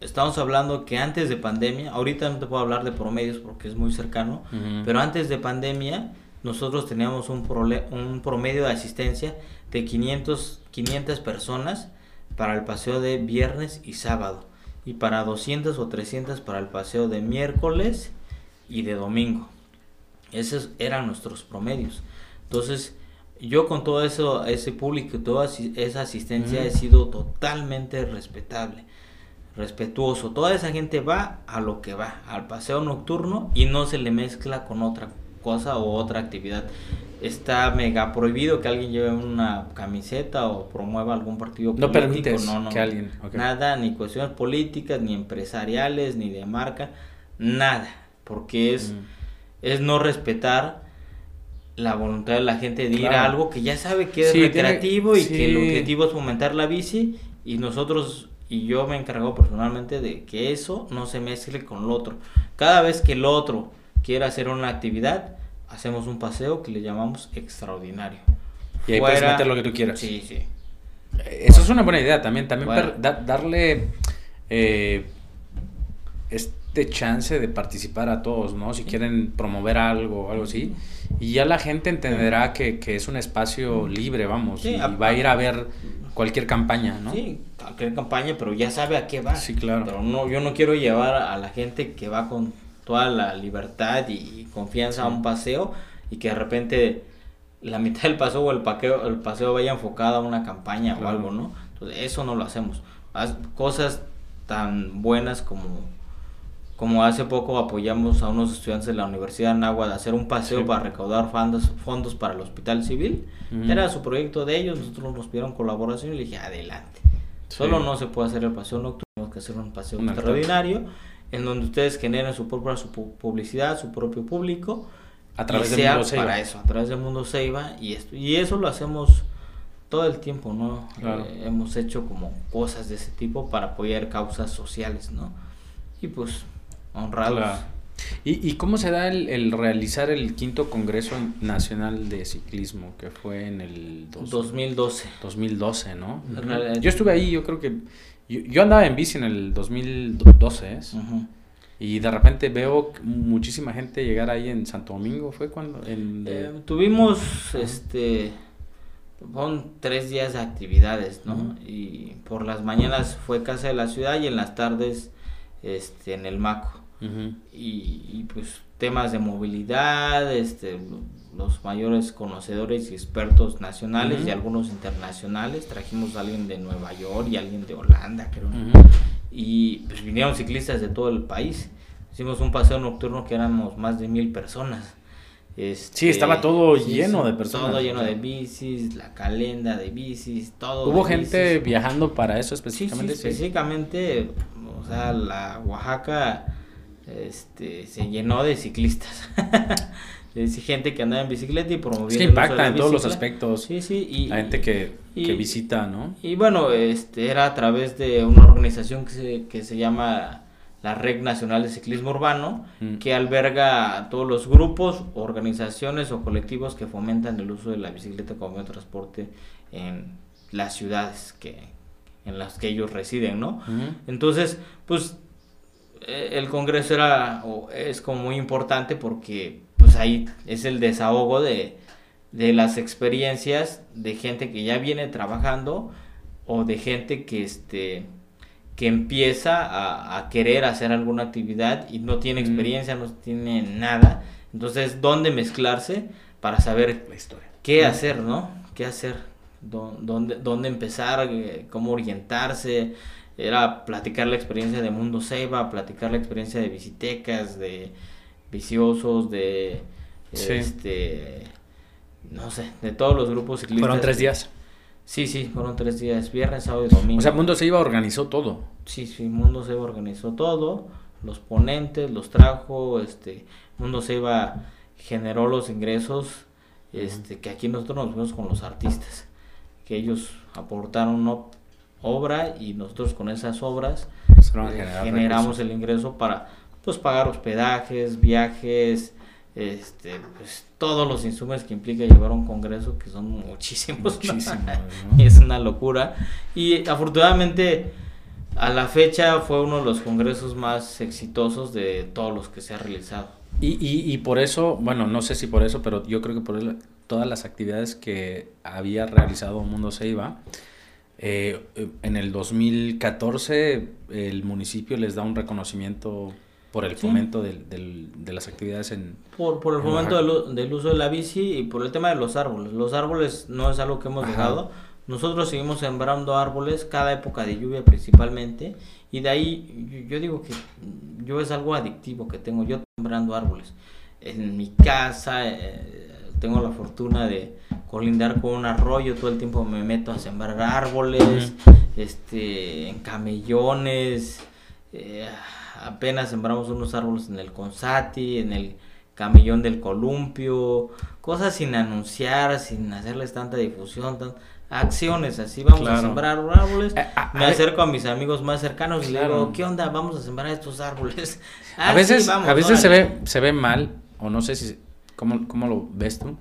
B: Estamos hablando que antes de pandemia, ahorita no te puedo hablar de promedios porque es muy cercano, uh -huh. pero antes de pandemia nosotros teníamos un, un promedio de asistencia de 500, 500 personas para el paseo de viernes y sábado y para 200 o 300 para el paseo de miércoles y de domingo. Esos eran nuestros promedios. Entonces, yo con todo eso, ese público, toda esa asistencia mm. he sido totalmente respetable, respetuoso. Toda esa gente va a lo que va, al paseo nocturno y no se le mezcla con otra cosa o otra actividad. Está mega prohibido que alguien lleve una camiseta o promueva algún partido
A: no
B: político.
A: Permites
B: no, no,
A: que alguien.
B: Okay. Nada, ni cuestiones políticas, ni empresariales, ni de marca, nada. Porque es, mm. es no respetar la voluntad de la gente de ir claro. a algo que ya sabe que es sí, recreativo tiene, y sí. que el objetivo es fomentar la bici y nosotros y yo me encargo personalmente de que eso no se mezcle con lo otro. Cada vez que el otro quiera hacer una actividad, hacemos un paseo que le llamamos extraordinario.
A: Y ahí Fuera, puedes meter lo que tú quieras.
B: Sí, sí.
A: Eso es una buena idea también. También bueno. da, darle eh, es, de chance de participar a todos, ¿no? Si quieren promover algo o algo así. Y ya la gente entenderá que, que es un espacio libre, vamos, y va a ir a ver cualquier campaña, ¿no?
B: Sí, cualquier campaña, pero ya sabe a qué va.
A: Sí, claro.
B: Pero no, yo no quiero llevar a la gente que va con toda la libertad y confianza a un paseo y que de repente la mitad del paseo o el, paqueo, el paseo vaya enfocado a una campaña o algo, ¿no? Entonces, eso no lo hacemos. cosas tan buenas como como hace poco apoyamos a unos estudiantes de la Universidad de Anáhuac de hacer un paseo para recaudar fondos, fondos para el hospital civil. Era su proyecto de ellos, nosotros nos pidieron colaboración y le dije, adelante. Solo no se puede hacer el paseo nocturno, tenemos que hacer un paseo extraordinario en donde ustedes generen su propia su publicidad, su propio público.
A: A través del mundo Ceiba.
B: para eso, a través del mundo Ceiba y esto. Y eso lo hacemos todo el tiempo, ¿no? Eh, hemos hecho como cosas de ese tipo para apoyar causas sociales, ¿no? Y pues honrados.
A: ¿Y, ¿Y, cómo se da el, realizar el quinto Congreso Nacional de Ciclismo, que fue en el
B: 2012?
A: 2012, ¿no? Yo estuve ahí, yo creo que... Yo, andaba en bici en el 2012, ¿eh? Y de repente veo muchísima gente llegar ahí en Santo Domingo, ¿fue cuando?
B: Eh, tuvimos, este, fueron tres días de actividades, ¿no? Y por las mañanas fue Casa de la Ciudad y en las tardes, este, en el Maco y, pues temas de movilidad, este, los mayores conocedores y expertos nacionales y algunos internacionales. Trajimos a alguien de Nueva York y alguien de Holanda, creo. Y pues vinieron ciclistas de todo el país. Hicimos un paseo nocturno que éramos más de mil personas.
A: Este, sí, estaba todo lleno de personas.
B: Todo lleno de bicis, la calenda de bicis, todo.
A: ¿Hubo gente viajando para eso específicamente?
B: Sí, específicamente, o sea, la Oaxaca este, se llenó de ciclistas. de gente que andaba en bicicleta y promoviendo.
A: Sí, impacta en todos los aspectos.
B: Sí, sí. Y,
A: la gente que, visita, ¿no?
B: Y bueno, este, era a través de una organización que se, que se llama la Red Nacional de Ciclismo Urbano, mm. que alberga a todos los grupos, organizaciones o colectivos que fomentan el uso de la bicicleta como medio de transporte en las ciudades que en las que ellos residen, ¿no? Entonces, pues el Congreso era es como muy importante porque pues ahí es el desahogo de, las experiencias de gente que ya viene trabajando o de gente que este que empieza a, querer hacer alguna actividad y no tiene experiencia, no tiene nada. Entonces, ¿dónde mezclarse para saber
A: la historia?
B: qué hacer, ¿no? ¿Qué hacer? ¿Dónde, dónde empezar? Eh, ¿Cómo orientarse? Era platicar la experiencia de Mundo Seiba, platicar la experiencia de visitecas, de viciosos, de este no sé, de todos los grupos
A: ciclistas. Fueron tres días.
B: Sí, sí, fueron tres días, viernes, sábado y domingo.
A: O sea, Mundo Seiba organizó todo.
B: Sí, sí, Mundo Seiba organizó todo, los ponentes los trajo, este, Mundo Seiba generó los ingresos, este, que aquí nosotros nos vemos con los artistas, que ellos aportaron no obra y nosotros con esas obras eh, generamos el ingreso para pues pagar hospedajes, viajes, este, pues, todos los insumos que implica llevar un congreso, que son muchísimos. y es una locura. Y afortunadamente, a la fecha fue uno de los congresos más exitosos de todos los que se ha realizado.
A: Y, y, y por eso, bueno, no sé si por eso, pero yo creo que por todas las actividades que había realizado Mundo Seiba, eh, en el 2014 el municipio les da un reconocimiento por el fomento de las actividades en...
B: Por, por el fomento del, uso de la bici y por el tema de los árboles. Los árboles no es algo que hemos dejado. Nosotros seguimos sembrando árboles cada época de lluvia principalmente y de ahí yo, digo que yo es algo adictivo que tengo yo sembrando árboles. En mi casa eh, tengo la fortuna de colindar con un arroyo, todo el tiempo me meto a sembrar árboles, este, en camellones, eh, apenas sembramos unos árboles en el Consati, en el camellón del columpio, cosas sin anunciar, sin hacerles tanta difusión, acciones, así vamos a sembrar árboles. Eh, me acerco a mis amigos más cercanos y le digo, ¿qué onda? Vamos a sembrar estos árboles.
A: a veces, a veces se ve, se ve mal, o no sé si, ¿cómo, cómo lo ves tú?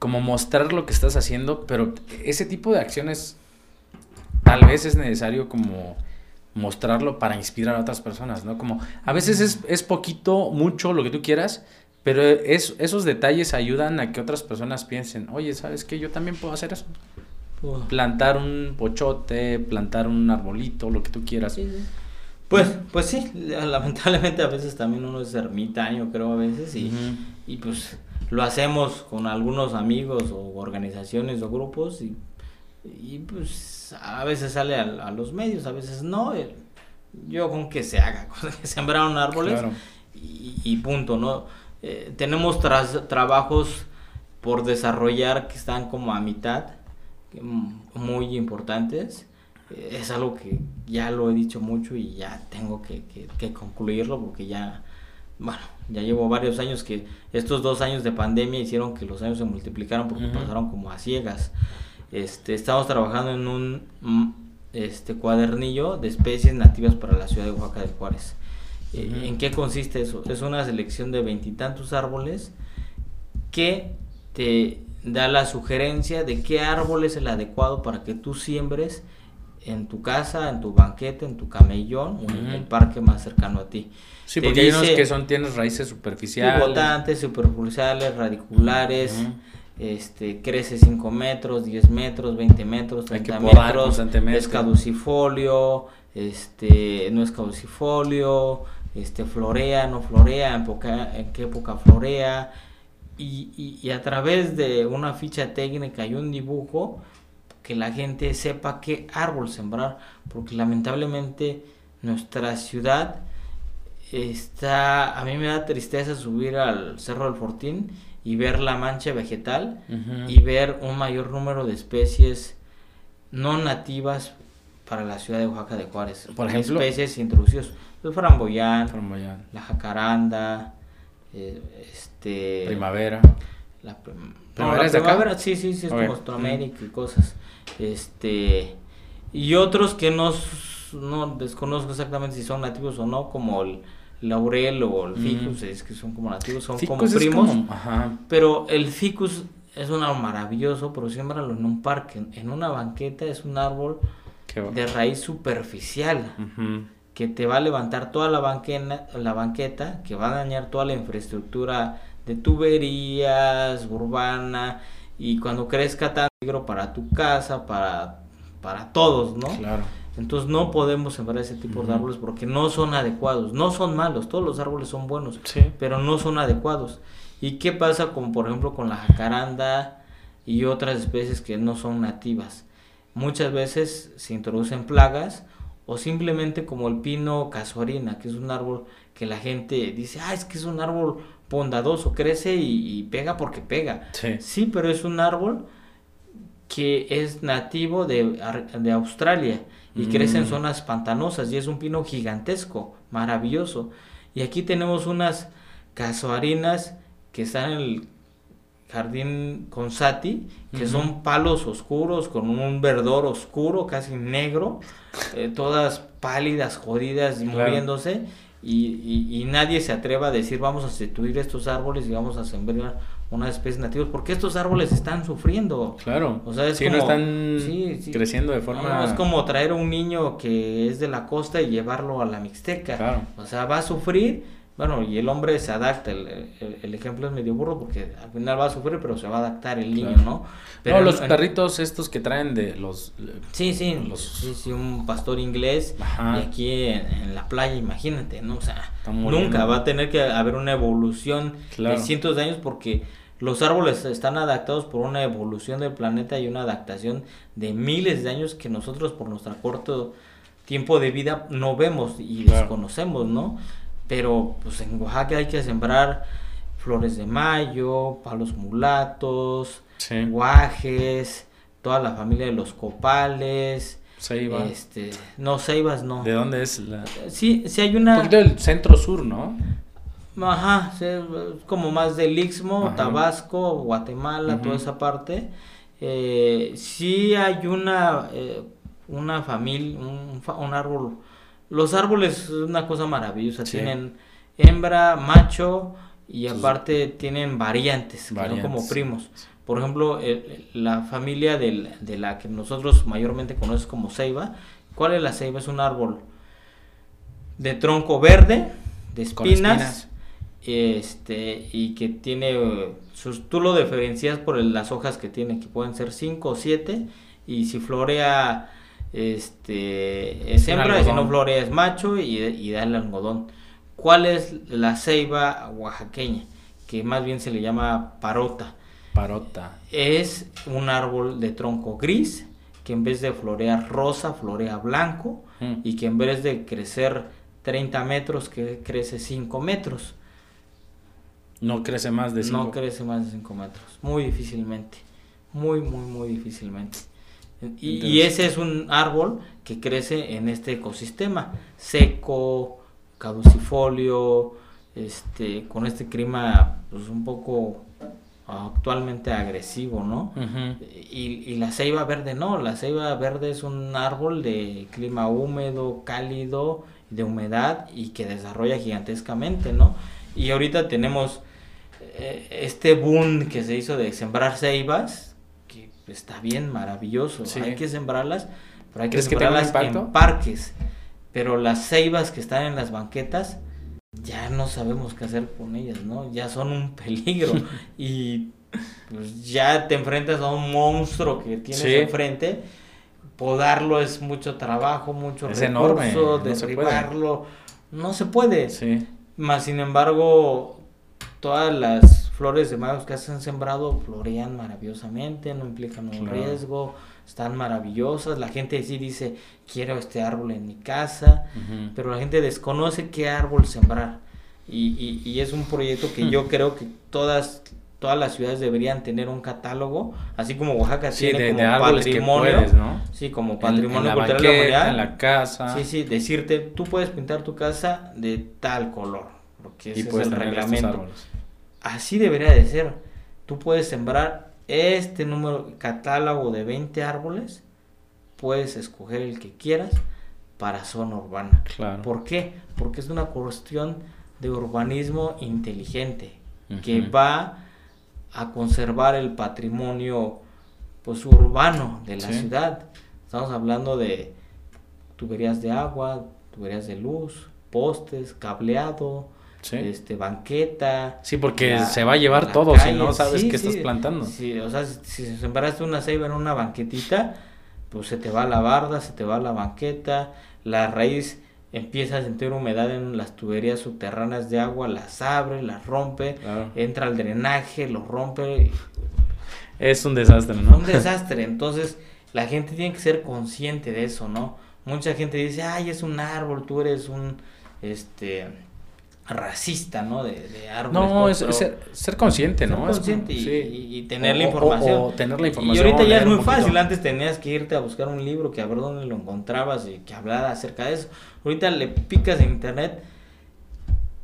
A: como mostrar lo que estás haciendo, pero ese tipo de acciones tal vez es necesario como mostrarlo para inspirar a otras personas, ¿no? Como a veces es, es poquito, mucho, lo que tú quieras, pero es, esos detalles ayudan a que otras personas piensen, oye, ¿sabes qué? Yo también puedo hacer eso. Plantar un pochote, plantar un arbolito, lo que tú quieras.
B: Pues, pues sí, lamentablemente a veces también uno es ermitaño, creo a veces, y, y pues lo hacemos con algunos amigos o organizaciones o grupos y, y pues a veces sale a, los medios, a veces no. Yo con que se haga, que sembraron árboles y, y, punto, ¿no? Eh, tenemos trabajos por desarrollar que están como a mitad, muy importantes. Es algo que ya lo he dicho mucho y ya tengo que, que, concluirlo porque ya, bueno, ya llevo varios años que estos dos años de pandemia hicieron que los años se multiplicaron porque pasaron como a ciegas. Este, estamos trabajando en un mm, este, cuadernillo de especies nativas para la ciudad de Oaxaca de Juárez. Eh, ¿En qué consiste eso? Es una selección de veintitantos árboles que te da la sugerencia de qué árbol es el adecuado para que tú siembres en tu casa, en tu banquete, en tu camellón o en el parque más cercano a ti.
A: Sí, porque hay unos que son, tienes raíces superficiales.
B: Pivotantes, superficiales, radiculares, este, crece 5 metros, 10 metros, 20 metros, 30 metros, es caducifolio, este, no es caducifolio, este, florea, no florea, en, poca, en qué época florea, y, y, a través de una ficha técnica y un dibujo, que la gente sepa qué árbol sembrar, porque lamentablemente nuestra ciudad está, a mí me da tristeza subir al Cerro del Fortín y ver la mancha vegetal y ver un mayor número de especies no nativas para la ciudad de Oaxaca de Juárez.
A: Por ejemplo,
B: especies introducidas el framboyán, la jacaranda, eh, este...
A: Primavera.
B: La, primavera, es de acá? sí, sí, sí, es como Australamérica y cosas. Este... Y otros que no, no desconozco exactamente si son nativos o no, como el laurel o el ficus, es que son como nativos, son como primos. Pero el ficus es un árbol maravilloso, pero siémbralo en un parque, en una banqueta, es un árbol de raíz superficial que te va a levantar toda la, banquena, la banqueta, que va a dañar toda la infraestructura de tuberías, urbana, y cuando crezca tan peligro para tu casa, para, para todos, ¿no?
A: Claro.
B: Entonces no podemos sembrar ese tipo de árboles porque no son adecuados, no son malos, todos los árboles son buenos, pero no son adecuados. ¿Y qué pasa con, por ejemplo, con la jacaranda y otras especies que no son nativas? Muchas veces se introducen plagas o simplemente como el pino casuarina, que es un árbol que la gente dice, ah, es que es un árbol bondadoso, crece y, pega porque pega. Sí. pero es un árbol que es nativo de, de Australia y crece en mm. zonas pantanosas y es un pino gigantesco, maravilloso. Y aquí tenemos unas casuarinas que están en el jardín con sati, que son palos oscuros con un verdor oscuro, casi negro, eh, todas pálidas, jodidas y moviéndose. Y, y, nadie se atreva a decir vamos a sustituir estos árboles y vamos a sembrar unas especies nativas porque estos árboles están sufriendo.
A: Claro. O sea, es como, no están creciendo de forma.
B: es como traer un niño que es de la costa y llevarlo a la Mixteca. Claro. O sea, va a sufrir bueno, y el hombre se adapta, el, el, ejemplo es medio burro porque al final va a sufrir, pero se va a adaptar el niño, ¿no?
A: Pero no, los perritos estos que traen de los...
B: Sí, sí, los... sí, sí un pastor inglés y aquí en, la playa, imagínate, ¿no? O sea, nunca va a tener que haber una evolución de cientos de años porque los árboles están adaptados por una evolución del planeta y una adaptación de miles de años que nosotros por nuestro corto tiempo de vida no vemos y desconocemos, ¿no? Pero pues en Oaxaca hay que sembrar flores de mayo, palos mulatos, guajes, toda la familia de los copales.
A: Ceiba.
B: Este, no, ceibas no.
A: ¿De dónde es la...?
B: Sí, sí hay una...
A: Un poquito del centro-sur, ¿no?
B: Ajá, como más del Istmo, Tabasco, Guatemala, toda esa parte. Eh, sí hay una, eh, una familia, un, un árbol los árboles es una cosa maravillosa. Tienen hembra, macho y aparte tienen variantes, que son como primos. Por ejemplo, la familia de la que nosotros mayormente conocemos como ceiba. ¿Cuál es la ceiba? Es un árbol de tronco verde, de espinas. Este y que tiene sus, tú lo diferencias por el- las hojas que tiene, que pueden ser 5 o 7 y si florea este es hembra y si no florea es macho y, y da el algodón. ¿Cuál es la ceiba oaxaqueña? Que más bien se le llama parota.
A: Parota.
B: Es un árbol de tronco gris que en vez de florear rosa, florea blanco
A: Mm.
B: y que en vez de crecer 30 metros, que crece 5 metros.
A: No crece más de 5.
B: No crece más de 5 metros. Muy difícilmente. Muy, muy, muy difícilmente. Y, y ese es un árbol que crece en este ecosistema seco, caducifolio, este, con este clima pues un poco actualmente agresivo, ¿no? Y, y la ceiba verde no, la ceiba verde es un árbol de clima húmedo, cálido, de humedad y que desarrolla gigantescamente, ¿no? Y ahorita tenemos eh, este boom que se hizo de sembrar ceibas, que está bien, maravilloso,
A: Sí.
B: hay que sembrarlas, pero hay que
A: ¿Crees que tenga un
B: sembrarlas en parques, pero las ceibas que están en las banquetas, ya no sabemos qué hacer con ellas, ¿no? Ya son un peligro y pues ya te enfrentas a un monstruo que tienes
A: Sí.
B: enfrente. Podarlo es mucho trabajo, mucho
A: Es
B: recurso,
A: enorme, no se puede.
B: derribarlo. No se puede.
A: Sí.
B: Más sin embargo, todas las flores de magos que se han sembrado florean maravillosamente, no implican un
A: Claro.
B: riesgo, están maravillosas. La gente sí dice, quiero este árbol en mi casa pero la gente desconoce qué árbol sembrar. Y, y- y es un proyecto que
A: Hmm.
B: yo creo que todas, todas las ciudades deberían tener un catálogo, así como Oaxaca
A: Sí,
B: tiene
A: de,
B: como
A: de
B: patrimonio.
A: puedes, ¿no?
B: Sí, como patrimonio
A: en la
B: cultural de la
A: banqueta,
B: humanidad.
A: en la casa.
B: Sí, sí, decirte, tú puedes pintar tu casa de tal color, porque ese
A: y
B: es el reglamento. Así debería de ser. Tú puedes sembrar este número, catálogo de 20 árboles, puedes escoger el que quieras para zona urbana.
A: Claro.
B: ¿Por qué? Porque es una cuestión de urbanismo inteligente que va a conservar el patrimonio pues urbano de la
A: Sí.
B: ciudad. Estamos hablando de tuberías de agua, tuberías de luz, postes, cableado,
A: Sí.
B: este banqueta.
A: Sí, porque
B: la-
A: se va a llevar todo si no sabes
B: sí,
A: qué
B: sí.
A: estás plantando.
B: Sí, o sea, si, si sembraste una ceiba en una banquetita, pues se te va la barda, se te va la banqueta, la raíz empieza a sentir humedad en las tuberías subterráneas de agua, las abre, las rompe,
A: Claro.
B: entra al drenaje, lo rompe,
A: Es un desastre, ¿no?
B: un desastre. Entonces, la gente tiene que ser consciente de eso, ¿no? Mucha gente dice, ay, es un árbol, tú eres un, este, racista, ¿no? De, de árboles.
A: No, es, es ser, ser consciente,
B: ser
A: ¿no? Es
B: consciente y,
A: sí.
B: y- y tener la
A: O-
B: información.
A: o tener la
B: Y
A: información,
B: ahorita ya es muy fácil. Antes tenías que irte a buscar un libro que a ver dónde lo encontrabas y que hablara acerca de eso. Ahorita le picas en internet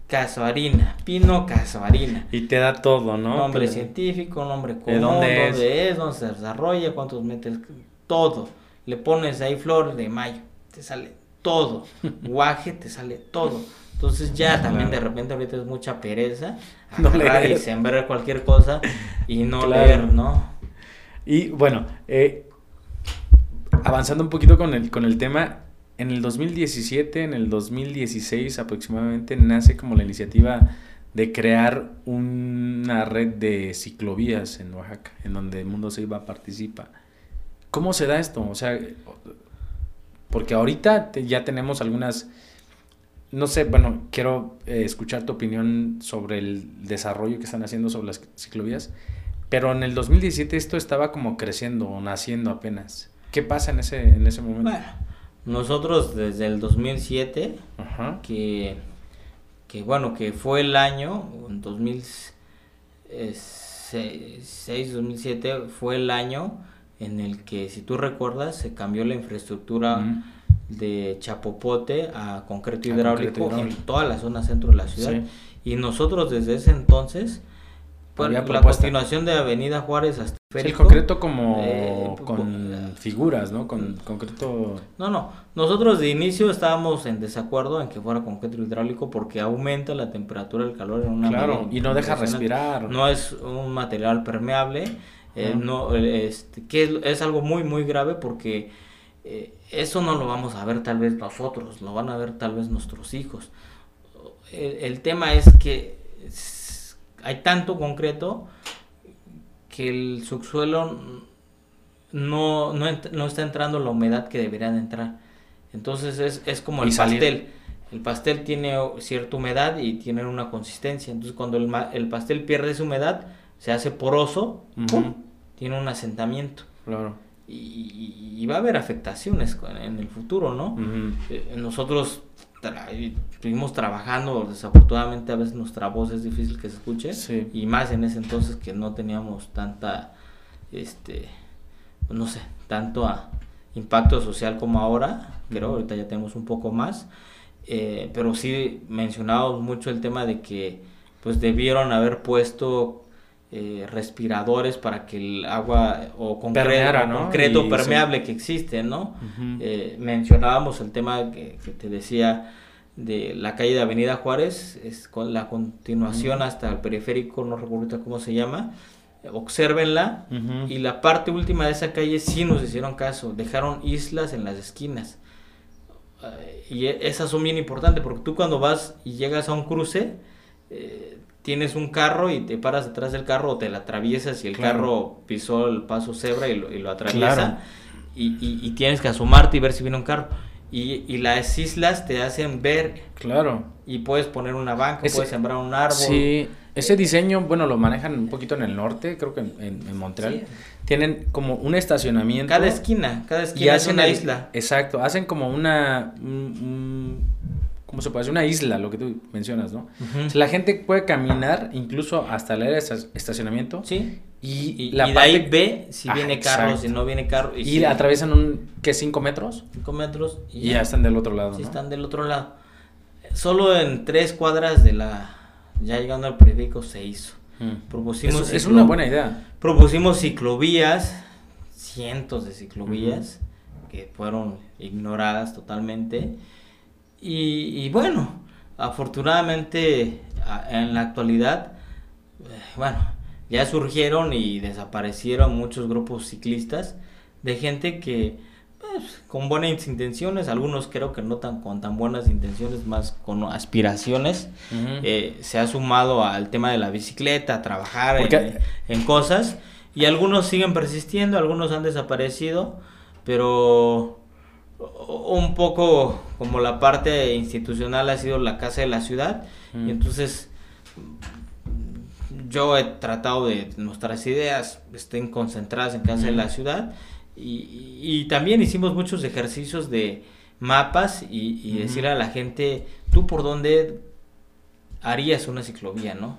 B: casuarina, pino casuarina.
A: Y te da todo, ¿no?
B: nombre científico, nombre común,
A: dónde
B: dónde,
A: es?
B: es? dónde se desarrolla, cuántos metros, todo. Le pones ahí flor de mayo, te sale todo. Guaje, te sale todo. Entonces ya también de repente ahorita es mucha pereza
A: No
B: agarrar y
A: leer.
B: sembrar cualquier cosa y no
A: Claro.
B: leer, ¿no?
A: Y bueno, eh, avanzando un poquito con el, con el tema, en el 2017, en el 2016 aproximadamente, nace como la iniciativa de crear una red de ciclovías en Oaxaca, en donde Mundo Seiba participa. ¿Cómo se da esto? O sea, porque ahorita te- ya tenemos algunas, no sé, bueno, quiero eh, escuchar tu opinión sobre el desarrollo que están haciendo sobre las ciclovías, pero en el 2017 esto estaba como creciendo o naciendo apenas. ¿Qué pasa en ese, en ese momento?
B: Bueno, nosotros desde el 2007
A: Ajá.
B: que, que bueno, que fue el año, en 2006, 2007, fue el año en el que, si tú recuerdas, se cambió la infraestructura. De Chapopote a concreto
A: A
B: hidráulico,
A: concreto hidráulico.
B: en toda la zona centro de la ciudad.
A: Sí.
B: Y nosotros desde ese entonces, la
A: propuesta.
B: continuación de Avenida Juárez hasta
A: Sí, el concreto como
B: eh,
A: con figuras, ¿no? Con concreto...
B: No, no. Nosotros de inicio estábamos en desacuerdo en que fuera concreto hidráulico porque aumenta la temperatura del calor en una
A: Claro, y no deja respirar.
B: No es un material permeable, eh, no, eh, este, que es, es algo muy muy grave porque eh, eso no lo vamos a ver tal vez nosotros, lo van a ver tal vez nuestros hijos. El, tema es que hay tanto concreto que el subsuelo no, no, está entrando la humedad que debería de entrar. Entonces es, es como el pastel. El pastel tiene cierta humedad y tiene una consistencia. Entonces cuando el, el pastel pierde su humedad, se hace poroso, tiene un asentamiento.
A: Claro
B: y, va a haber afectaciones en el futuro, ¿no? Eh, nosotros estuvimos trabajando, desafortunadamente a veces nuestra voz es difícil que se escuche, y más en ese entonces que no teníamos tanta, este, no sé, tanto impacto social como ahora, pero ahorita ya tenemos un poco más, eh, pero sí mencionábamos mucho el tema de que pues debieron haber puesto eh, respiradores para que el agua o concreto, permeable que existe, ¿no? Eh, mencionábamos el tema que, te decía de la calle de Avenida Juárez, es con la continuación hasta el periférico, no recuerdo cómo se llama, observenla y la parte última de esa calle sí nos hicieron caso, dejaron islas en las esquinas. Eh, y e, esas son bien importantes porque tú cuando vas y llegas a un cruce, tienes un carro y te paras detrás del carro o te la atraviesas y el carro pisó el paso cebra y lo, atraviesa y, y, tienes que asomarte y ver si viene un carro. Y, y, las islas te hacen ver.
A: Claro.
B: Y puedes poner una banca, puedes sembrar un árbol.
A: Sí, ese diseño, bueno, lo manejan un poquito en el norte, creo que en, en, Montreal. Tienen como un estacionamiento.
B: Cada esquina, cada esquina es una isla.
A: Exacto, hacen como una como se puede decir? Una isla, lo que tú mencionas, ¿no? la gente puede caminar incluso hasta el área de estacionamiento.
B: Sí. Y, la de ahí ve si viene carro, si no viene carro.
A: Y, atraviesan un, ¿qué? ¿Cinco metros?
B: Cinco metros.
A: Y, ya, están del otro lado,
B: Sí, están del otro lado. Solo en tres cuadras de la... Ya llegando al periférico se hizo.
A: Mm. Propusimos es, una buena idea.
B: Propusimos ciclovías, cientos de ciclovías, que fueron ignoradas totalmente y, bueno, afortunadamente en la actualidad, eh, bueno, ya surgieron y desaparecieron muchos grupos ciclistas de gente que pues, con buenas intenciones, algunos creo que no tan con tan buenas intenciones, más con aspiraciones, eh, se ha sumado al tema de la bicicleta, a trabajar en, en, cosas, y algunos siguen persistiendo, algunos han desaparecido, pero un poco como la parte institucional ha sido la casa de la ciudad. Y entonces yo he tratado de nuestras ideas estén concentradas en casa de la ciudad. Y, también hicimos muchos ejercicios de mapas y, decirle a la gente tú por dónde harías una ciclovía no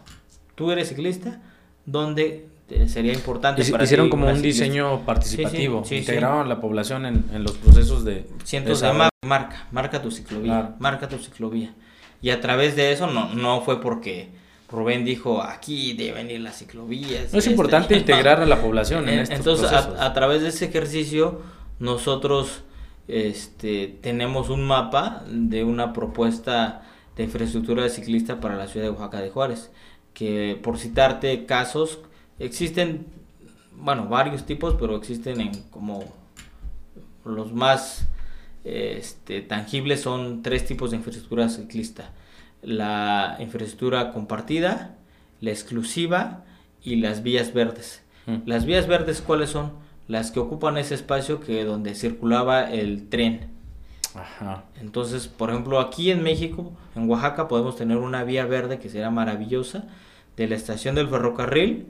B: tú eres ciclista dónde sería importante
A: para Hicieron como un diseño participativo, integraron la población en, los procesos de...
B: Cientos de, marca, marca tu ciclovía, marca tu ciclovía. Y a través de eso no, no fue porque Rubén dijo, aquí deben ir las ciclovías.
A: No es importante integrar a la población en estos
B: Entonces, a, a, través de ese ejercicio, nosotros este, tenemos un mapa de una propuesta de infraestructura de ciclista para la ciudad de Oaxaca de Juárez, que por citarte casos, Existen, bueno, varios tipos, pero existen en como los más este, tangibles son tres tipos de infraestructura ciclista. La infraestructura compartida, la exclusiva y las vías verdes. Mm. Las vías verdes, ¿cuáles son? Las que ocupan ese espacio que donde circulaba el tren. Ajá. Entonces, por ejemplo, aquí en México, en Oaxaca, podemos tener una vía verde que será maravillosa de la estación del ferrocarril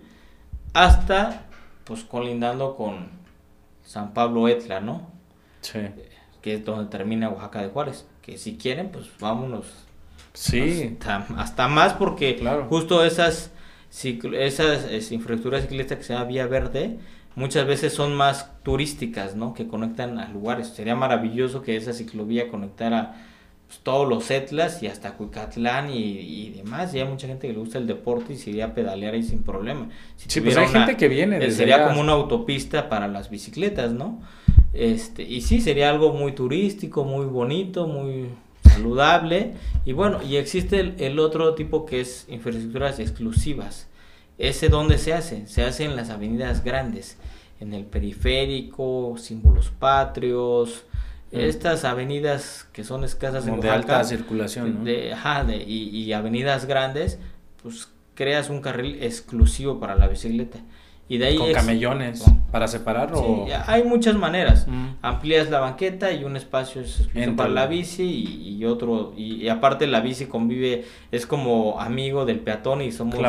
B: hasta pues colindando con San Pablo Etla, ¿no?
A: Sí.
B: Que es donde termina Oaxaca de Juárez. Que si quieren, pues vámonos.
A: Sí.
B: Hasta, más porque justo esas, esas infraestructuras ciclistas que se llama Vía Verde, muchas veces son más turísticas, ¿no? Que conectan a lugares. Sería maravilloso que esa ciclovía conectara pues, todos los Etlas y hasta Cuicatlán y, demás. Y hay mucha gente que le gusta el deporte y se iría a pedalear ahí sin problema.
A: sí, pues hay gente que viene.
B: Eh, sería como una autopista para las bicicletas, ¿no? Este, y sí, sería algo muy turístico, muy bonito, muy saludable. Y bueno, y existe el, el otro tipo que es infraestructuras exclusivas. ¿Ese dónde se hace? Se hace en las avenidas grandes, en el periférico, símbolos patrios, estas avenidas que son escasas
A: en de alta circulación,
B: de, ajá, de, y, y, avenidas grandes, pues creas un carril exclusivo para la bicicleta. Y de ahí
A: con camellones para separar o
B: hay muchas maneras. Amplías la banqueta y un espacio es para la bici y, otro y, aparte la bici convive es como amigo del peatón y somos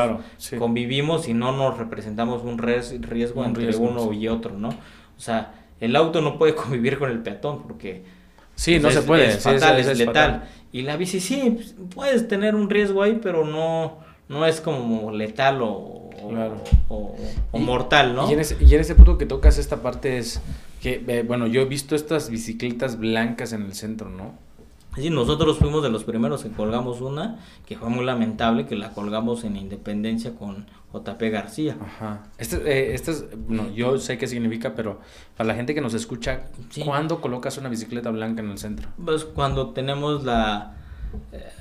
B: convivimos y no nos representamos un riesgo entre uno y otro, ¿no? O sea, el auto no puede convivir con el peatón porque
A: sí, no se puede,
B: es fatal, es, letal. Y la bici sí, pues, puedes tener un riesgo ahí, pero no no es como letal o, o, mortal, ¿no?
A: Y en, ese, y en ese punto que tocas esta parte es que, eh, bueno, yo he visto estas bicicletas blancas en el centro, ¿no?
B: Sí, nosotros fuimos de los primeros que colgamos una, que fue muy lamentable, que la colgamos en Independencia con JP García.
A: Ajá. Este, eh, bueno, yo sé qué significa, pero para la gente que nos escucha, ¿cuándo colocas una bicicleta blanca en el centro?
B: Pues cuando tenemos la... Eh,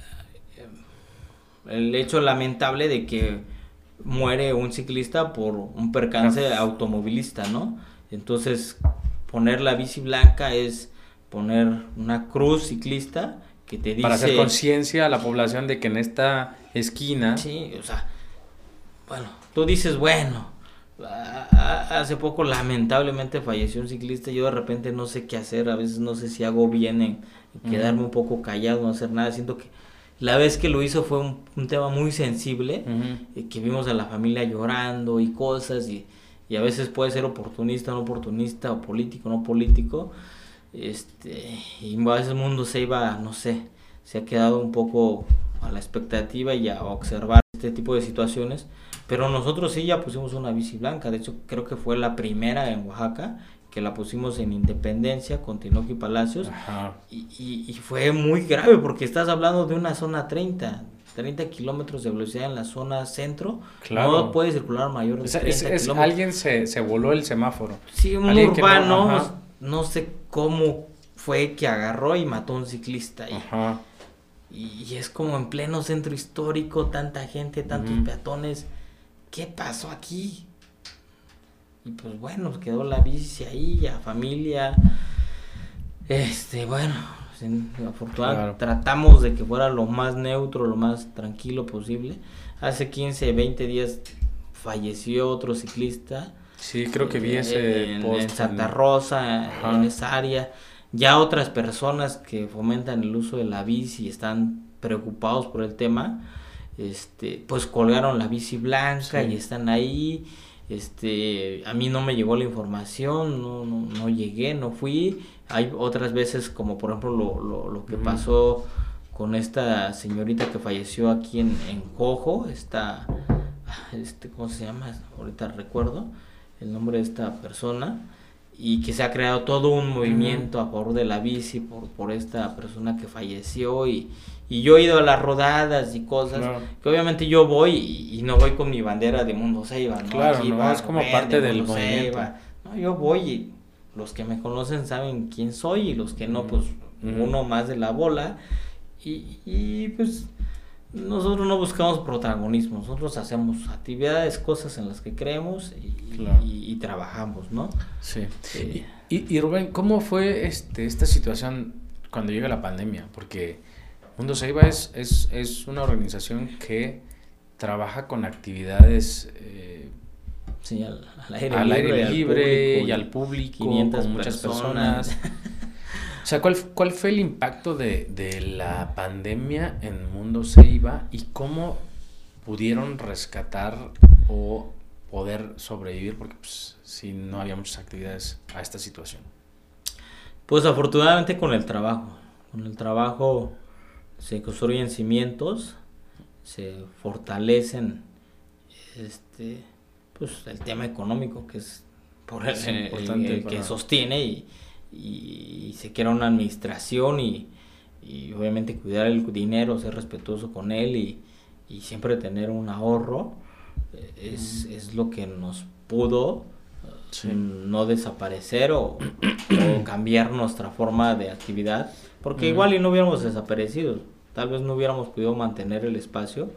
B: el hecho lamentable de que muere un ciclista por un percance automovilista, ¿no? Entonces, poner la bici blanca es poner una cruz ciclista que te dice...
A: Para hacer conciencia a la población de que en esta esquina...
B: Sí, o sea, bueno, tú dices, bueno, hace poco lamentablemente falleció un ciclista, yo de repente no sé qué hacer, a veces no sé si hago bien en, quedarme un poco callado, no hacer nada, siento que la vez que lo hizo fue un, tema muy sensible, eh, que vimos a la familia llorando y cosas, y, a veces puede ser oportunista, no oportunista, o político, no político. Este, y el mundo se iba, no sé, se ha quedado un poco a la expectativa y a observar este tipo de situaciones. Pero nosotros sí ya pusimos una bici blanca, de hecho creo que fue la primera en Oaxaca que la pusimos en Independencia con Tinoco y Palacios. Y, y, fue muy grave porque estás hablando de una zona 30, 30 kilómetros de velocidad en la zona centro. No puede circular mayor de 30
A: Alguien se, se, voló el semáforo.
B: Sí, un urbano, no, sé cómo fue que agarró y mató a un ciclista. Y, y es como en pleno centro histórico, tanta gente, tantos peatones. ¿Qué pasó aquí? Y pues bueno, quedó la bici ahí, ya familia. Este, bueno, afortunadamente tratamos de que fuera lo más neutro, lo más tranquilo posible. Hace 15, 20 días falleció otro ciclista.
A: Sí, creo que vi ese
B: en, Santa Rosa, en esa área. Ya otras personas que fomentan el uso de la bici están preocupados por el tema. Este, pues colgaron la bici blanca y están ahí este, a mí no me llegó la información, no, no, no llegué, no fui. Hay otras veces, como por ejemplo lo, lo, lo que pasó con esta señorita que falleció aquí en, en Jojo, esta, este, ¿cómo se llama? Ahorita recuerdo el nombre de esta persona y que se ha creado todo un movimiento a favor de la bici por, por esta persona que falleció y, y yo he ido a las rodadas y cosas, que obviamente yo voy y, no voy con mi bandera de Mundo Seiba, ¿no?
A: Claro, no, es como parte del movimiento.
B: No, yo voy y los que me conocen saben quién soy y los que no, pues uno más de la bola. Y, y pues nosotros no buscamos protagonismo, nosotros hacemos actividades, cosas en las que creemos y, trabajamos, ¿no?
A: Sí. Eh, y, y, Rubén, ¿cómo fue este, esta situación cuando llega la pandemia? Porque Mundo Seiba es, es, es una organización que trabaja con actividades eh,
B: sí, al, aire
A: libre, y al público, con muchas personas. o sea, ¿cuál, ¿cuál fue el impacto de, de la pandemia en Mundo Seiba y cómo pudieron rescatar o poder sobrevivir? Porque pues, si no había muchas actividades a esta situación.
B: Pues afortunadamente con el trabajo. Con el trabajo se construyen cimientos, se fortalecen este pues el tema económico que es por el, que sostiene y, y, se quiera una administración y, y, obviamente cuidar el dinero, ser respetuoso con él y, y siempre tener un ahorro eh, es, es lo que nos pudo no desaparecer o, o, cambiar nuestra forma de actividad porque igual y no hubiéramos desaparecido, tal vez no hubiéramos podido mantener el espacio,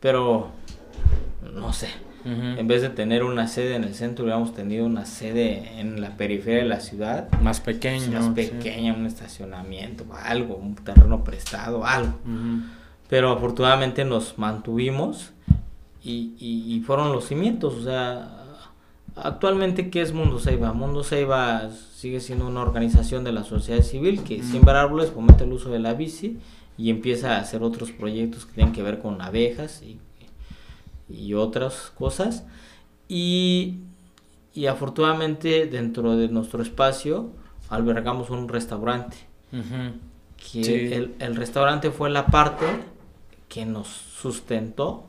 B: pero no sé. En vez de tener una sede en el centro, hubiéramos tenido una sede en la periferia de la ciudad.
A: Más pequeña.
B: Más pequeña, un estacionamiento, algo, un terreno prestado, algo. Pero afortunadamente nos mantuvimos y, y, fueron los cimientos. O sea, actualmente, ¿qué es Mundo Ceiba? Mundo Ceiba sigue siendo una organización de la sociedad civil que siembra árboles, fomenta el uso de la bici y empieza a hacer otros proyectos que tienen que ver con abejas y, y otras cosas. Y, y, afortunadamente dentro de nuestro espacio albergamos un restaurante. que el, el, restaurante fue la parte que nos sustentó,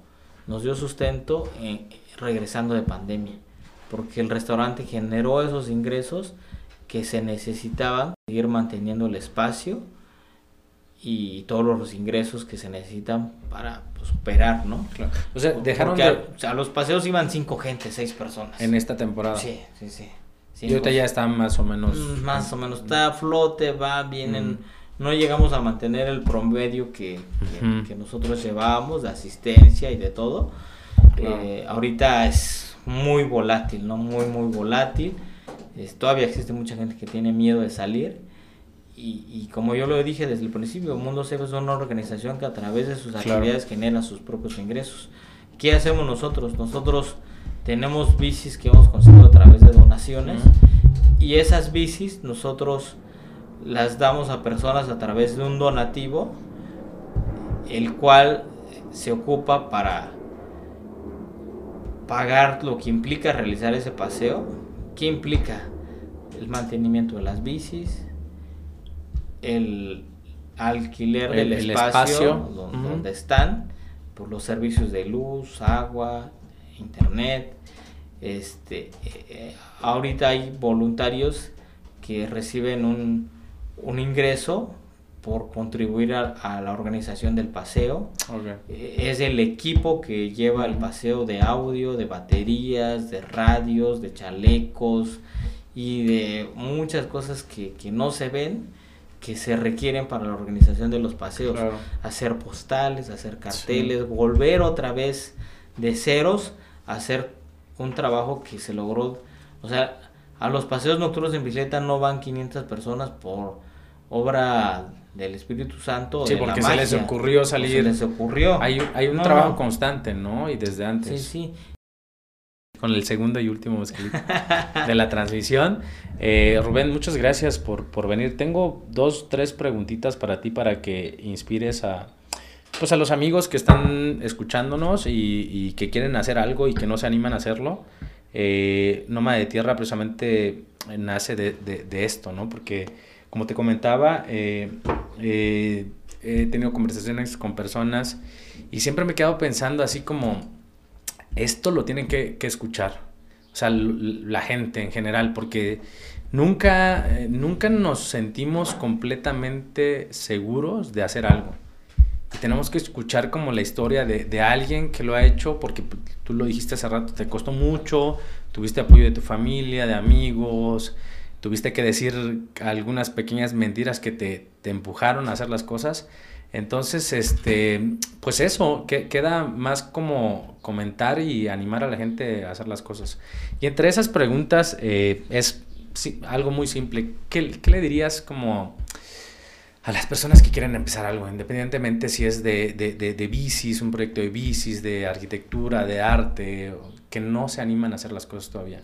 B: nos dio sustento regresando de pandemia. Porque el restaurante generó esos ingresos que se necesitaban, seguir manteniendo el espacio y todos los ingresos que se necesitan para pues, operar, ¿no?
A: Claro. O sea, dejaron de...
B: a, o sea, los paseos iban cinco gente, seis personas.
A: En esta temporada.
B: Sí, sí, sí.
A: y ahorita ya está más o menos...
B: Mm, más o menos, está a flote, va, vienen... Mm. No llegamos a mantener el promedio que, que, nosotros llevábamos de asistencia y de todo. Eh, ahorita es muy volátil, ¿no? Muy, muy volátil. todavía existe mucha gente que tiene miedo de salir y, como yo lo dije desde el principio, Mundo Safe es una organización que a través de sus actividades genera sus propios ingresos. ¿Qué hacemos nosotros? Nosotros tenemos bicis que hemos conseguido a través de donaciones y esas bicis nosotros las damos a personas a través de un donativo, el cual se ocupa para pagar lo que implica realizar ese paseo. ¿Qué implica? El mantenimiento de las bicis, el alquiler del espacio, donde, están, por los servicios de luz, agua, internet. Este, eh, ahorita hay voluntarios que reciben un, un ingreso por contribuir a, la organización del paseo. Eh, es el equipo que lleva el paseo de audio, de baterías, de radios, de chalecos y de muchas cosas que, que no se ven que se requieren para la organización de los paseos. Hacer postales, hacer carteles, volver otra vez de ceros a hacer un trabajo que se logró. O sea, a los paseos nocturnos en bicicleta no van 500 personas por obra del Espíritu Santo.
A: Sí, porque se les ocurrió salir. Se
B: les ocurrió.
A: Hay, hay un trabajo constante, ¿no? Y desde antes.
B: Sí, sí
A: con el segundo y último de la transmisión. Eh, Rubén, muchas gracias por, por, venir. Tengo dos, tres preguntitas para ti para que inspires a, pues a los amigos que están escuchándonos y, que quieren hacer algo y que no se animan a hacerlo. Eh, Noma de Tierra precisamente nace de, de, esto, ¿no? Porque, como te comentaba, eh, eh, he tenido conversaciones con personas y siempre me he quedado pensando así como esto lo tienen que, escuchar. O sea, la gente en general, porque nunca, eh, nunca nos sentimos completamente seguros de hacer algo. Y tenemos que escuchar como la historia de, alguien que lo ha hecho, porque tú lo dijiste hace rato, te costó mucho, tuviste apoyo de tu familia, de amigos, tuviste que decir algunas pequeñas mentiras que te empujaron a hacer las cosas. Entonces, este, pues eso, que, queda más como comentar y animar a la gente a hacer las cosas. Y entre esas preguntas eh, es algo muy simple. ¿Qué, le dirías como a las personas que quieren empezar algo, independientemente si es de, de, de, bicis, un proyecto de bicis, de arquitectura, de arte, que no se animan a hacer las cosas todavía?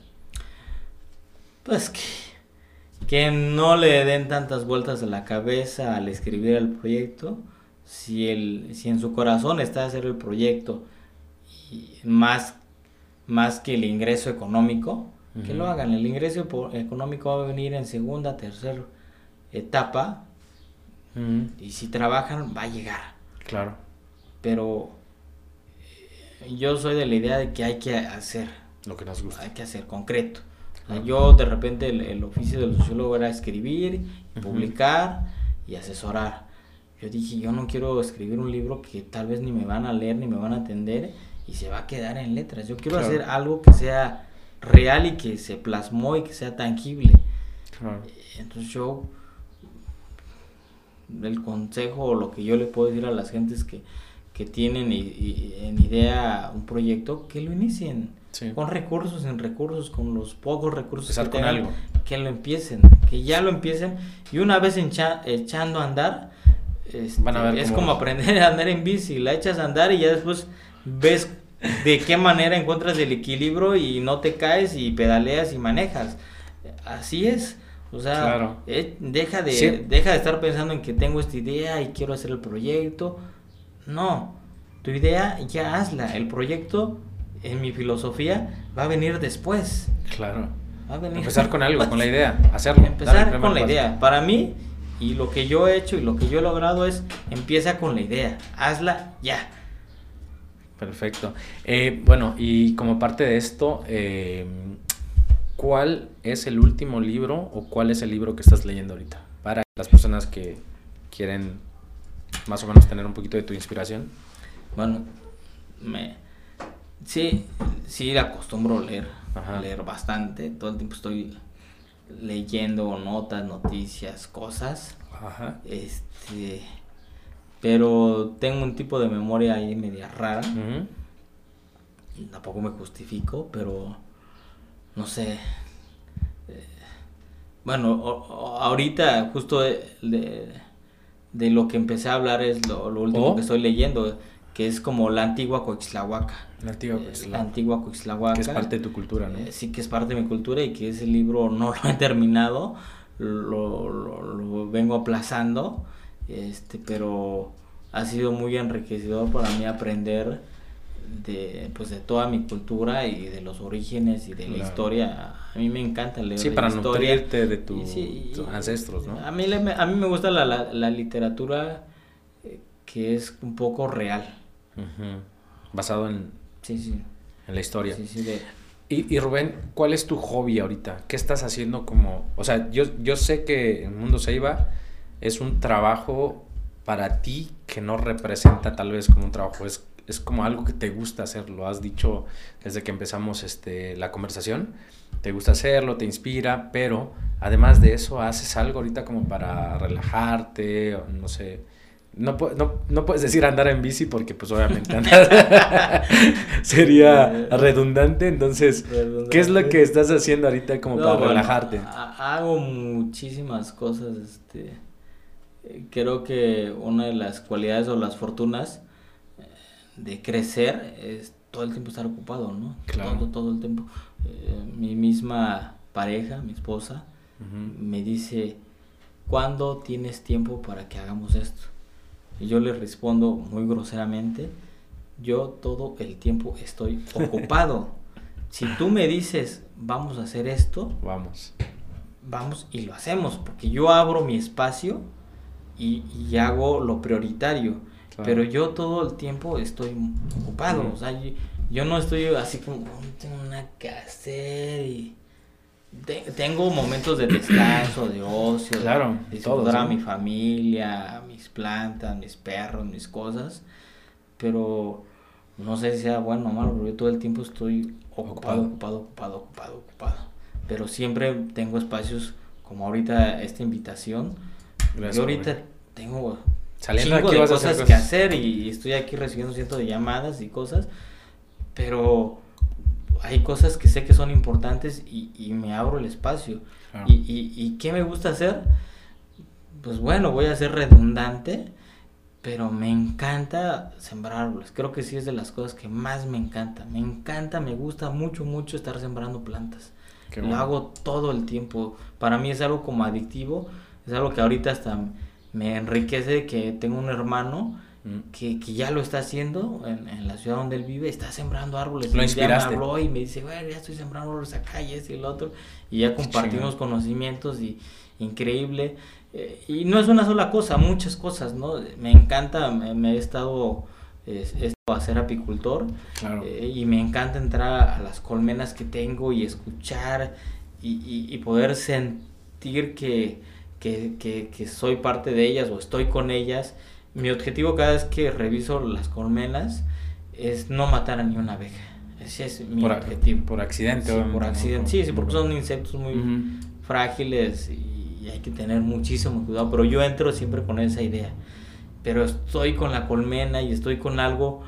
B: Pues que, que no le den tantas vueltas a la cabeza al escribir el proyecto si, el, si en su corazón está hacer el proyecto y más, más que el ingreso económico, que lo hagan. El ingreso económico va a venir en segunda, tercera etapa. Y si trabajan, va a llegar.
A: Claro.
B: Pero eh, yo soy de la idea de que hay que hacer.
A: Lo que nos gusta.
B: Hay que hacer concreto. yo de repente el, oficio del sociólogo era escribir, publicar y asesorar. Yo dije, yo no quiero escribir un libro que tal vez ni me van a leer ni me van a atender y se va a quedar en letras. Yo quiero hacer algo que sea real y que se plasmó y que sea tangible. Entonces yo, el consejo o lo que yo le puedo decir a las gentes que, que tienen en idea un proyecto, que lo inicien. Con recursos, sin recursos, con los pocos recursos que tengan, algo. que lo empiecen, que ya lo empiecen. Y una vez echando a andar, este, es como aprender a andar en bici, la echas a andar y ya después ves de qué manera encuentras el equilibrio y no te caes y pedaleas y manejas. Así es. O sea, eh, deja, de, deja de estar pensando en que tengo esta idea y quiero hacer el proyecto. No, tu idea ya hazla. El proyecto, en mi filosofía, va a venir después.
A: Claro. Va a venir Empezar con algo, con la idea, hacerlo.
B: Empezar con la idea. Para mí, y lo que yo he hecho y lo que yo he logrado es, empieza con la idea, hazla ya.
A: Perfecto. Eh, bueno, y como parte de esto, eh, ¿cuál es el último libro o cuál es el libro que estás leyendo ahorita? Para las personas que quieren más o menos tener un poquito de tu inspiración.
B: Bueno, me sí, sí acostumbro leer, leer bastante. Todo el tiempo estoy leyendo notas, noticias, cosas. Ajá. Este pero tengo un tipo de memoria ahí media rara. Tampoco me justifico, pero no sé. Eh, bueno, ahorita justo de, de, lo que empecé a hablar es lo, último ¿Oh? que estoy leyendo, que es como la antigua Coixlahuaca.
A: La antigua
B: Coixlahuaca. La antigua Coixlahuaca.
A: Que es parte de tu cultura, ¿no? Eh,
B: sí, que es parte de mi cultura y que ese libro no lo he terminado, lo, lo vengo aplazando este, pero ha sido muy enriquecedor para mí aprender de, pues, de toda mi cultura y de los orígenes y de la historia. A mí me encanta leer
A: sí, para historia. de tus ancestros, ¿no?
B: A mí, a mí me gusta la, la, literatura eh, que es un poco real.
A: Basado en,
B: sí, sí.
A: en la historia. y, y, Rubén, ¿cuál es tu hobby ahorita? ¿Qué estás haciendo como...? O sea, yo, yo sé que en Mundo Seiba es un trabajo para ti que no representa tal vez como un trabajo, es, es como algo que te gusta hacer, lo has dicho desde que empezamos este, la conversación, te gusta hacerlo, te inspira, pero además de eso haces algo ahorita como para relajarte, no sé, no, no, no, puedes decir andar en bici porque pues obviamente sería redundante, entonces, ¿qué es lo que estás haciendo ahorita como para relajarte?
B: Hago muchísimas cosas, este creo que una de las cualidades o las fortunas eh, de crecer es todo el tiempo estar ocupado, ¿no? Claro. Todo, todo el tiempo. Eh, mi misma pareja, mi esposa, me dice, ¿cuándo tienes tiempo para que hagamos esto? Y yo le respondo muy groseramente, yo todo el tiempo estoy ocupado. si tú me dices, vamos a hacer esto,
A: vamos.
B: Vamos y lo hacemos, porque yo abro mi espacio y, hago lo prioritario. Pero yo todo el tiempo estoy ocupado, o sea, yo, no estoy así como, oh, tengo nada que hacer y... tengo momentos de descanso, de ocio,
A: claro,
B: de disfrutar a mi familia, plantas, mis perros, mis cosas, pero no sé si sea bueno o malo, porque yo todo el tiempo estoy ocupado, ocupado, ocupado, ocupado, ocupado. Pero siempre tengo espacios como ahorita esta invitación yo ahorita tengo Saliendo de cosas, que hacer y estoy aquí recibiendo cientos de llamadas y cosas, pero hay cosas que sé que son importantes y, me abro el espacio. Y, y, y, qué me gusta hacer? Pues bueno, voy a ser redundante, pero me encanta sembrar árboles. Creo que sí es de las cosas que más me encanta. Me encanta, me gusta mucho, mucho estar sembrando plantas. Lo hago todo el tiempo. Para mí es algo como adictivo es algo que ahorita hasta me enriquece que tengo un hermano mm. que, ya lo está haciendo en, la ciudad donde él vive, está sembrando árboles.
A: Lo inspiraste.
B: Me habló y me dice, bueno, ya estoy sembrando árboles acá y este y el otro. Y ya compartimos conocimientos y increíble. Eh, y no es una sola cosa, muchas cosas, ¿no? Me encanta, me, he estado esto a ser apicultor eh, y me encanta entrar a las colmenas que tengo y escuchar y poder sentir que que, que, soy parte de ellas o estoy con ellas. Mi objetivo cada vez que reviso las colmenas es no matar a ni una abeja. Ese es mi objetivo.
A: Por accidente,
B: sí, Por accidente, sí, sí, porque son insectos muy frágiles y hay que tener muchísimo cuidado. Pero yo entro siempre con esa idea. pero estoy con la colmena y estoy con algo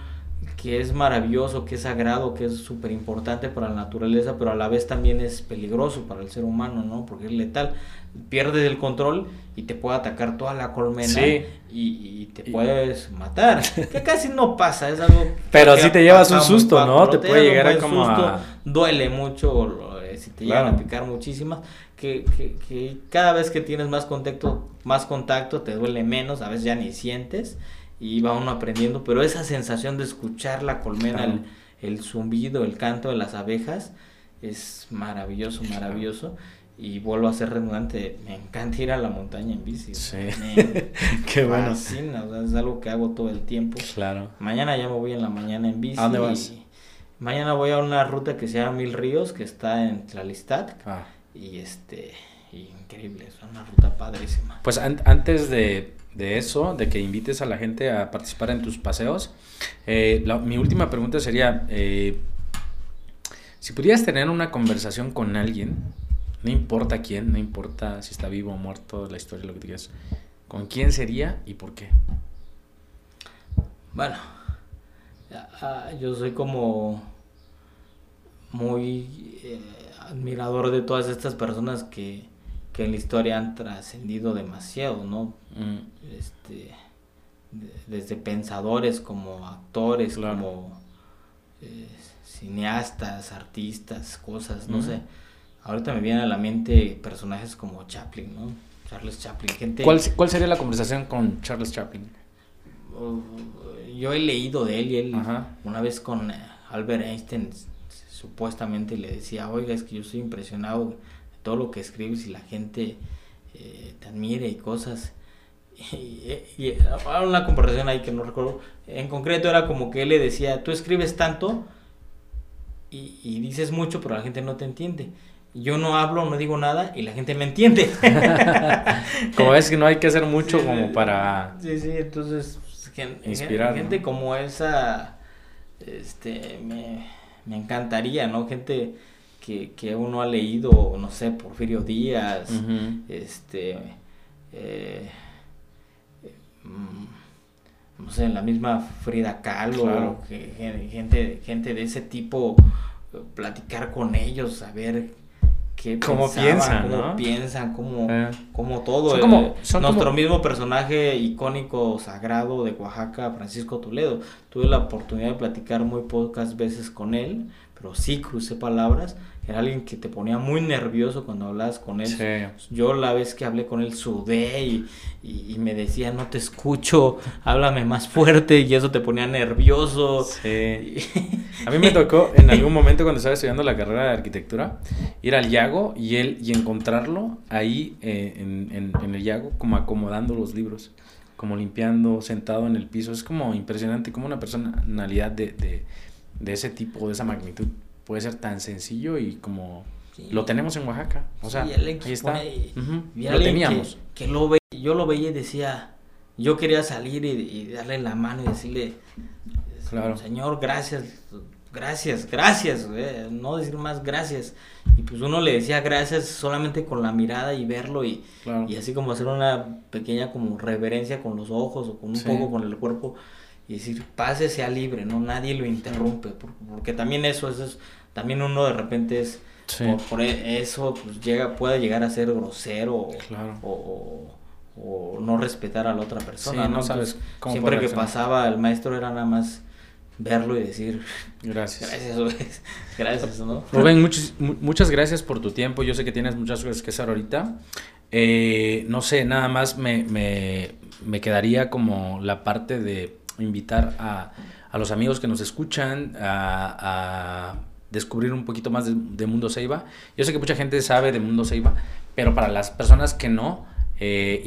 B: que es maravilloso, que es sagrado, que es súper importante para la naturaleza, pero a la vez también es peligroso para el ser humano, ¿no? Porque es letal. Pierdes el control y te puede atacar toda la colmena y, te puedes matar. Que casi no pasa, es algo...
A: Pero si te llevas un susto, ¿no? Te, puede llegar a como a...
B: Duele mucho, si te llegan a picar muchísimas. Que, que, que, cada vez que tienes más contacto, más contacto, te duele menos, a veces ya ni sientes y va uno aprendiendo, pero esa sensación de escuchar la colmena, el, zumbido, el canto de las abejas, es maravilloso, maravilloso. Y vuelvo a ser redundante, me encanta ir a la montaña en bici. Sí. Qué bueno. es algo que hago todo el tiempo. Claro. Mañana ya me voy en la mañana en bici. ¿A dónde vas? mañana voy a una ruta que se llama Mil Ríos, que está en Tlalistac. Ah. Y este, increíble, es una ruta padrísima.
A: Pues antes de, de eso, de que invites a la gente a participar en tus paseos. Eh, mi última pregunta sería, eh, si pudieras tener una conversación con alguien, no importa quién, no importa si está vivo o muerto, la historia, lo que digas, ¿con quién sería y por qué?
B: Bueno, yo soy como muy eh, admirador de todas estas personas que que en la historia han trascendido demasiado, ¿no? Mm. Este, desde pensadores como actores, como eh, cineastas, artistas, cosas, no sé. Ahorita me vienen a la mente personajes como Chaplin, ¿no? Charles Chaplin. Gente...
A: ¿Cuál, ¿Cuál sería la conversación con Charles Chaplin?
B: Uh, yo he leído de él y él una vez con Albert Einstein supuestamente le decía, oiga, es que yo estoy impresionado todo lo que escribes y la gente eh, te admire y cosas. Y, y, una comparación ahí que no recuerdo. En concreto era como que él le decía, tú escribes tanto y, dices mucho, pero la gente no te entiende. Yo no hablo, no digo nada y la gente me entiende.
A: como es que no hay que hacer mucho como para...
B: Sí, sí, entonces inspirar. Gente como esa, este, me, me encantaría, ¿no? Gente que, uno ha leído, no sé, Porfirio Díaz, este, eh, mm, no sé, la misma Frida Kahlo, gente, gente de ese tipo, platicar con ellos, saber qué cómo piensan, cómo piensan, cómo, eh. todo. Eh, nuestro mismo personaje icónico sagrado de Oaxaca, Francisco Toledo. Tuve la oportunidad de platicar muy pocas veces con él, pero sí crucé palabras era alguien que te ponía muy nervioso cuando hablabas con él. Yo la vez que hablé con él sudé y, me decía, no te escucho, háblame más fuerte y eso te ponía nervioso. Sí.
A: A mí me tocó en algún momento cuando estaba estudiando la carrera de arquitectura ir al Yago y él y encontrarlo ahí eh, en, el Yago como acomodando los libros, como limpiando, sentado en el piso. Es como impresionante como una personalidad de, de, de ese tipo, de esa magnitud puede ser tan sencillo y como lo tenemos en Oaxaca. O sea, ahí está.
B: Lo teníamos. Que, lo ve, yo lo veía y decía, yo quería salir y, darle la mano y decirle, Señor, gracias, gracias, gracias, no decir más gracias. Y pues uno le decía gracias solamente con la mirada y verlo y, y así como hacer una pequeña como reverencia con los ojos o con un poco con el cuerpo y decir, pase, sea libre, ¿no? Nadie lo interrumpe, porque también eso, es, también uno de repente es, por, e, eso pues llega, puede llegar a ser grosero o, no respetar a la otra persona, ¿no? sabes siempre que pasaba el maestro era nada más verlo y decir gracias. Gracias,
A: gracias ¿no? Rubén, muchas, muchas gracias por tu tiempo. Yo sé que tienes muchas cosas que hacer ahorita. Eh, no sé, nada más me, me, me quedaría como la parte de invitar a, a los amigos que nos escuchan a, descubrir un poquito más de, Mundo Seiba. Yo sé que mucha gente sabe de Mundo Seiba, pero para las personas que no, eh,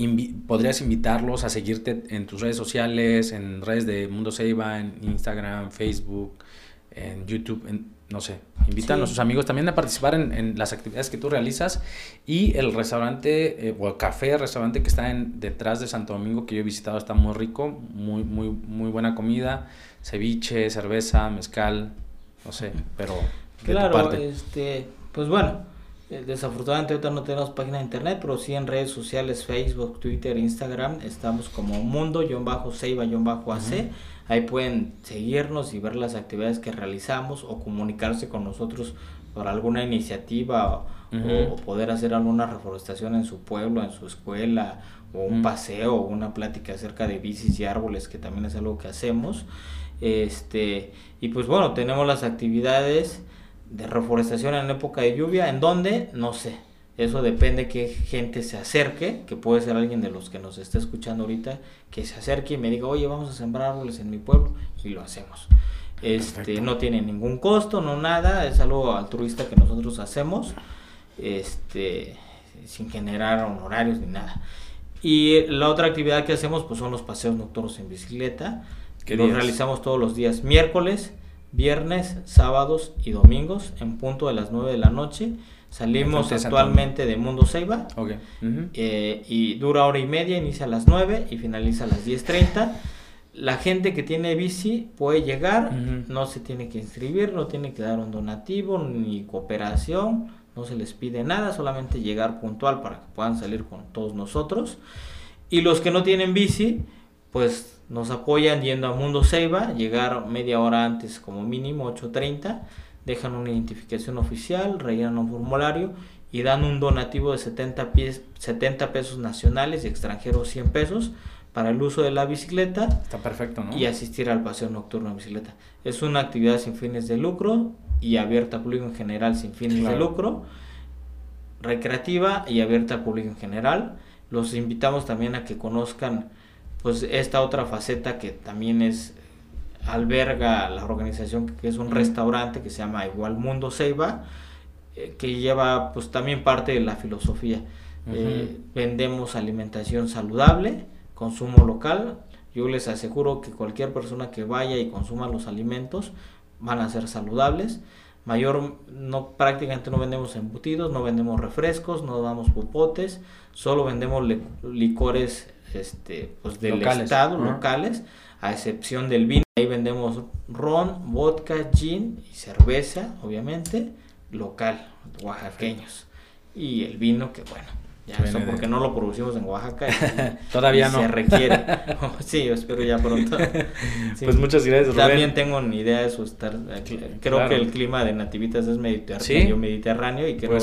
A: podrías invitarlos a seguirte en tus redes sociales, en redes de Mundo Seiba, en Instagram, Facebook, en YouTube, en, no sé, invitan a sus amigos también a participar en, las actividades que tú realizas y el restaurante eh, o el café, restaurante que está en, detrás de Santo Domingo que yo he visitado está muy rico, muy, muy, muy buena comida, ceviche, cerveza, mezcal, no sé, pero...
B: claro, este, pues bueno, desafortunadamente ahorita no tenemos página de internet, pero sí en redes sociales, Facebook, Twitter, Instagram, estamos como mundo-seiba-ac. Ahí pueden seguirnos y ver las actividades que realizamos o comunicarse con nosotros por alguna iniciativa o, poder hacer alguna reforestación en su pueblo, en su escuela, o un paseo o una plática acerca de bicis y árboles, que también es algo que hacemos. Este, y pues bueno, tenemos las actividades de reforestación en época de lluvia, ¿en dónde? No sé. Eso depende que gente se acerque, que puede ser alguien de los que nos esté escuchando ahorita, que se acerque y me diga, oye, vamos a sembrar árboles en mi pueblo, y lo hacemos. Este, no tiene ningún costo, no nada, es algo altruista que nosotros hacemos, este, sin generar honorarios ni nada. Y la otra actividad que hacemos pues son los paseos nocturnos en bicicleta, que los realizamos todos los días miércoles, viernes, sábados y domingos en punto de las 9 de la noche. Salimos actualmente de Mundo Ceiba eh, y dura hora y media, inicia a las 9 y finaliza a las 10.30. La gente que tiene bici puede llegar, no se tiene que inscribir, no tiene que dar un donativo ni cooperación, no se les pide nada, solamente llegar puntual para que puedan salir con todos nosotros. Y los que no tienen bici, pues nos apoyan yendo a Mundo Ceiba, llegar media hora antes como mínimo, 8.30, dejan una identificación oficial, rellenan un formulario y dan un donativo de 70, 70 pesos nacionales y extranjeros 100 pesos para el uso de la bicicleta.
A: Está perfecto, ¿no?
B: Y asistir al paseo nocturno en bicicleta. Es una actividad sin fines de lucro y abierta al público en general sin fines de lucro, recreativa y abierta al público en general. Los invitamos también a que conozcan pues esta otra faceta que también es alberga la organización que es un restaurante que se llama igual Mundo Ceiba eh, que lleva pues también parte de la filosofía. Eh, vendemos alimentación saludable consumo local. Yo les aseguro que cualquier persona que vaya y consuma los alimentos van a ser saludables. Mayor no prácticamente no vendemos embutidos no vendemos refrescos no damos popotes solo vendemos licores este, pues del estado, locales, a excepción del vino. Ahí vendemos ron, vodka, gin y cerveza, obviamente, local, oaxaqueños. Y el vino, que bueno, ya eso porque no lo producimos en Oaxaca.
A: Todavía no.
B: Se requiere. sí, espero ya pronto.
A: pues muchas gracias,
B: También tengo ni idea de eso. Estar, creo que el clima de Nativitas es mediterráneo, mediterráneo y creo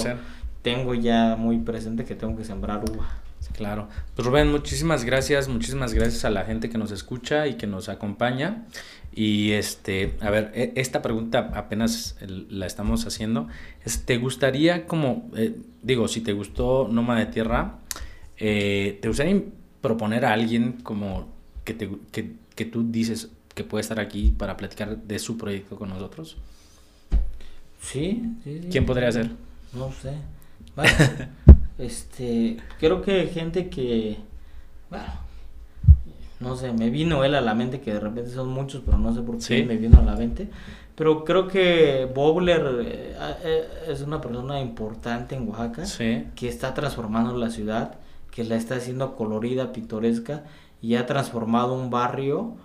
B: tengo ya muy presente que tengo que sembrar uva.
A: Claro. Pues Rubén, muchísimas gracias, muchísimas gracias a la gente que nos escucha y que nos acompaña. Y este, a ver, e, esta pregunta apenas la estamos haciendo. ¿Te gustaría como, eh, digo, si te gustó Noma de Tierra, eh, ¿te gustaría proponer a alguien como que, te, que, que tú dices que puede estar aquí para platicar de su proyecto con nosotros?
B: Sí, sí,
A: ¿Quién podría ser?
B: No sé. Este, creo que gente que, bueno, no sé, me vino él a la mente, que de repente son muchos, pero no sé por qué me vino a la mente. Pero creo que Bobler eh, eh, es una persona importante en Oaxaca, que está transformando la ciudad, que la está haciendo colorida, pintoresca, y ha transformado un barrio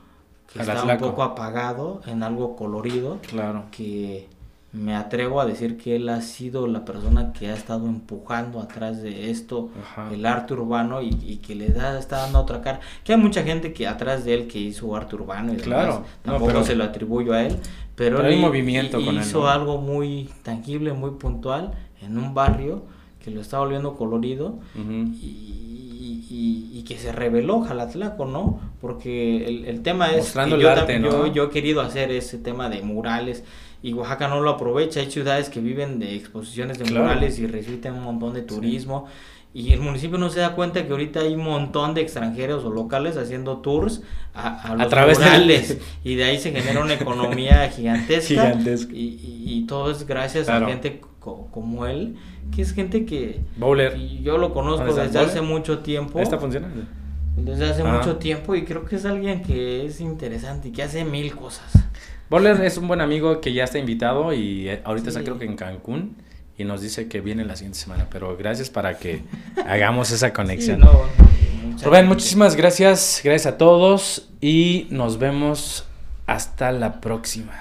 B: que está un poco apagado en algo colorido.
A: Claro.
B: Que me atrevo a decir que él ha sido la persona que ha estado empujando atrás de esto, el arte urbano, y, que le da, está dando otra cara. Que hay mucha gente que atrás de él que hizo arte urbano y claro, tampoco se lo atribuyo a él, pero,
A: él movimiento
B: hizo algo muy tangible, muy puntual en un barrio que lo está volviendo colorido y, que se reveló Jalatlaco, ¿no? Porque el, tema es que yo, yo he querido hacer ese tema de murales y Oaxaca no lo aprovecha. Hay ciudades que viven de exposiciones de murales y reciben un montón de turismo. Y el municipio no se da cuenta que ahorita hay un montón de extranjeros o locales haciendo tours a, los través murales. Y de ahí se genera una economía gigantesca. Y, todo es gracias a gente como él, que es gente que...
A: Bowler.
B: yo lo conozco desde hace mucho tiempo.
A: ¿Esta funciona?
B: Desde hace ah. mucho tiempo y creo que es alguien que es interesante y que hace mil cosas.
A: Boller es un buen amigo que ya está invitado y eh, ahorita está creo que en Cancún y nos dice que viene la siguiente semana, pero gracias para que hagamos esa conexión. Rubén, muchísimas gracias, gracias a todos y nos vemos hasta la próxima.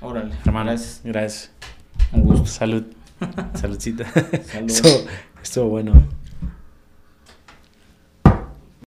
B: Órale.
A: Hermanos, gracias.
B: Un gusto.
A: Salud. Saludcita. Salud. Estuvo, estuvo bueno.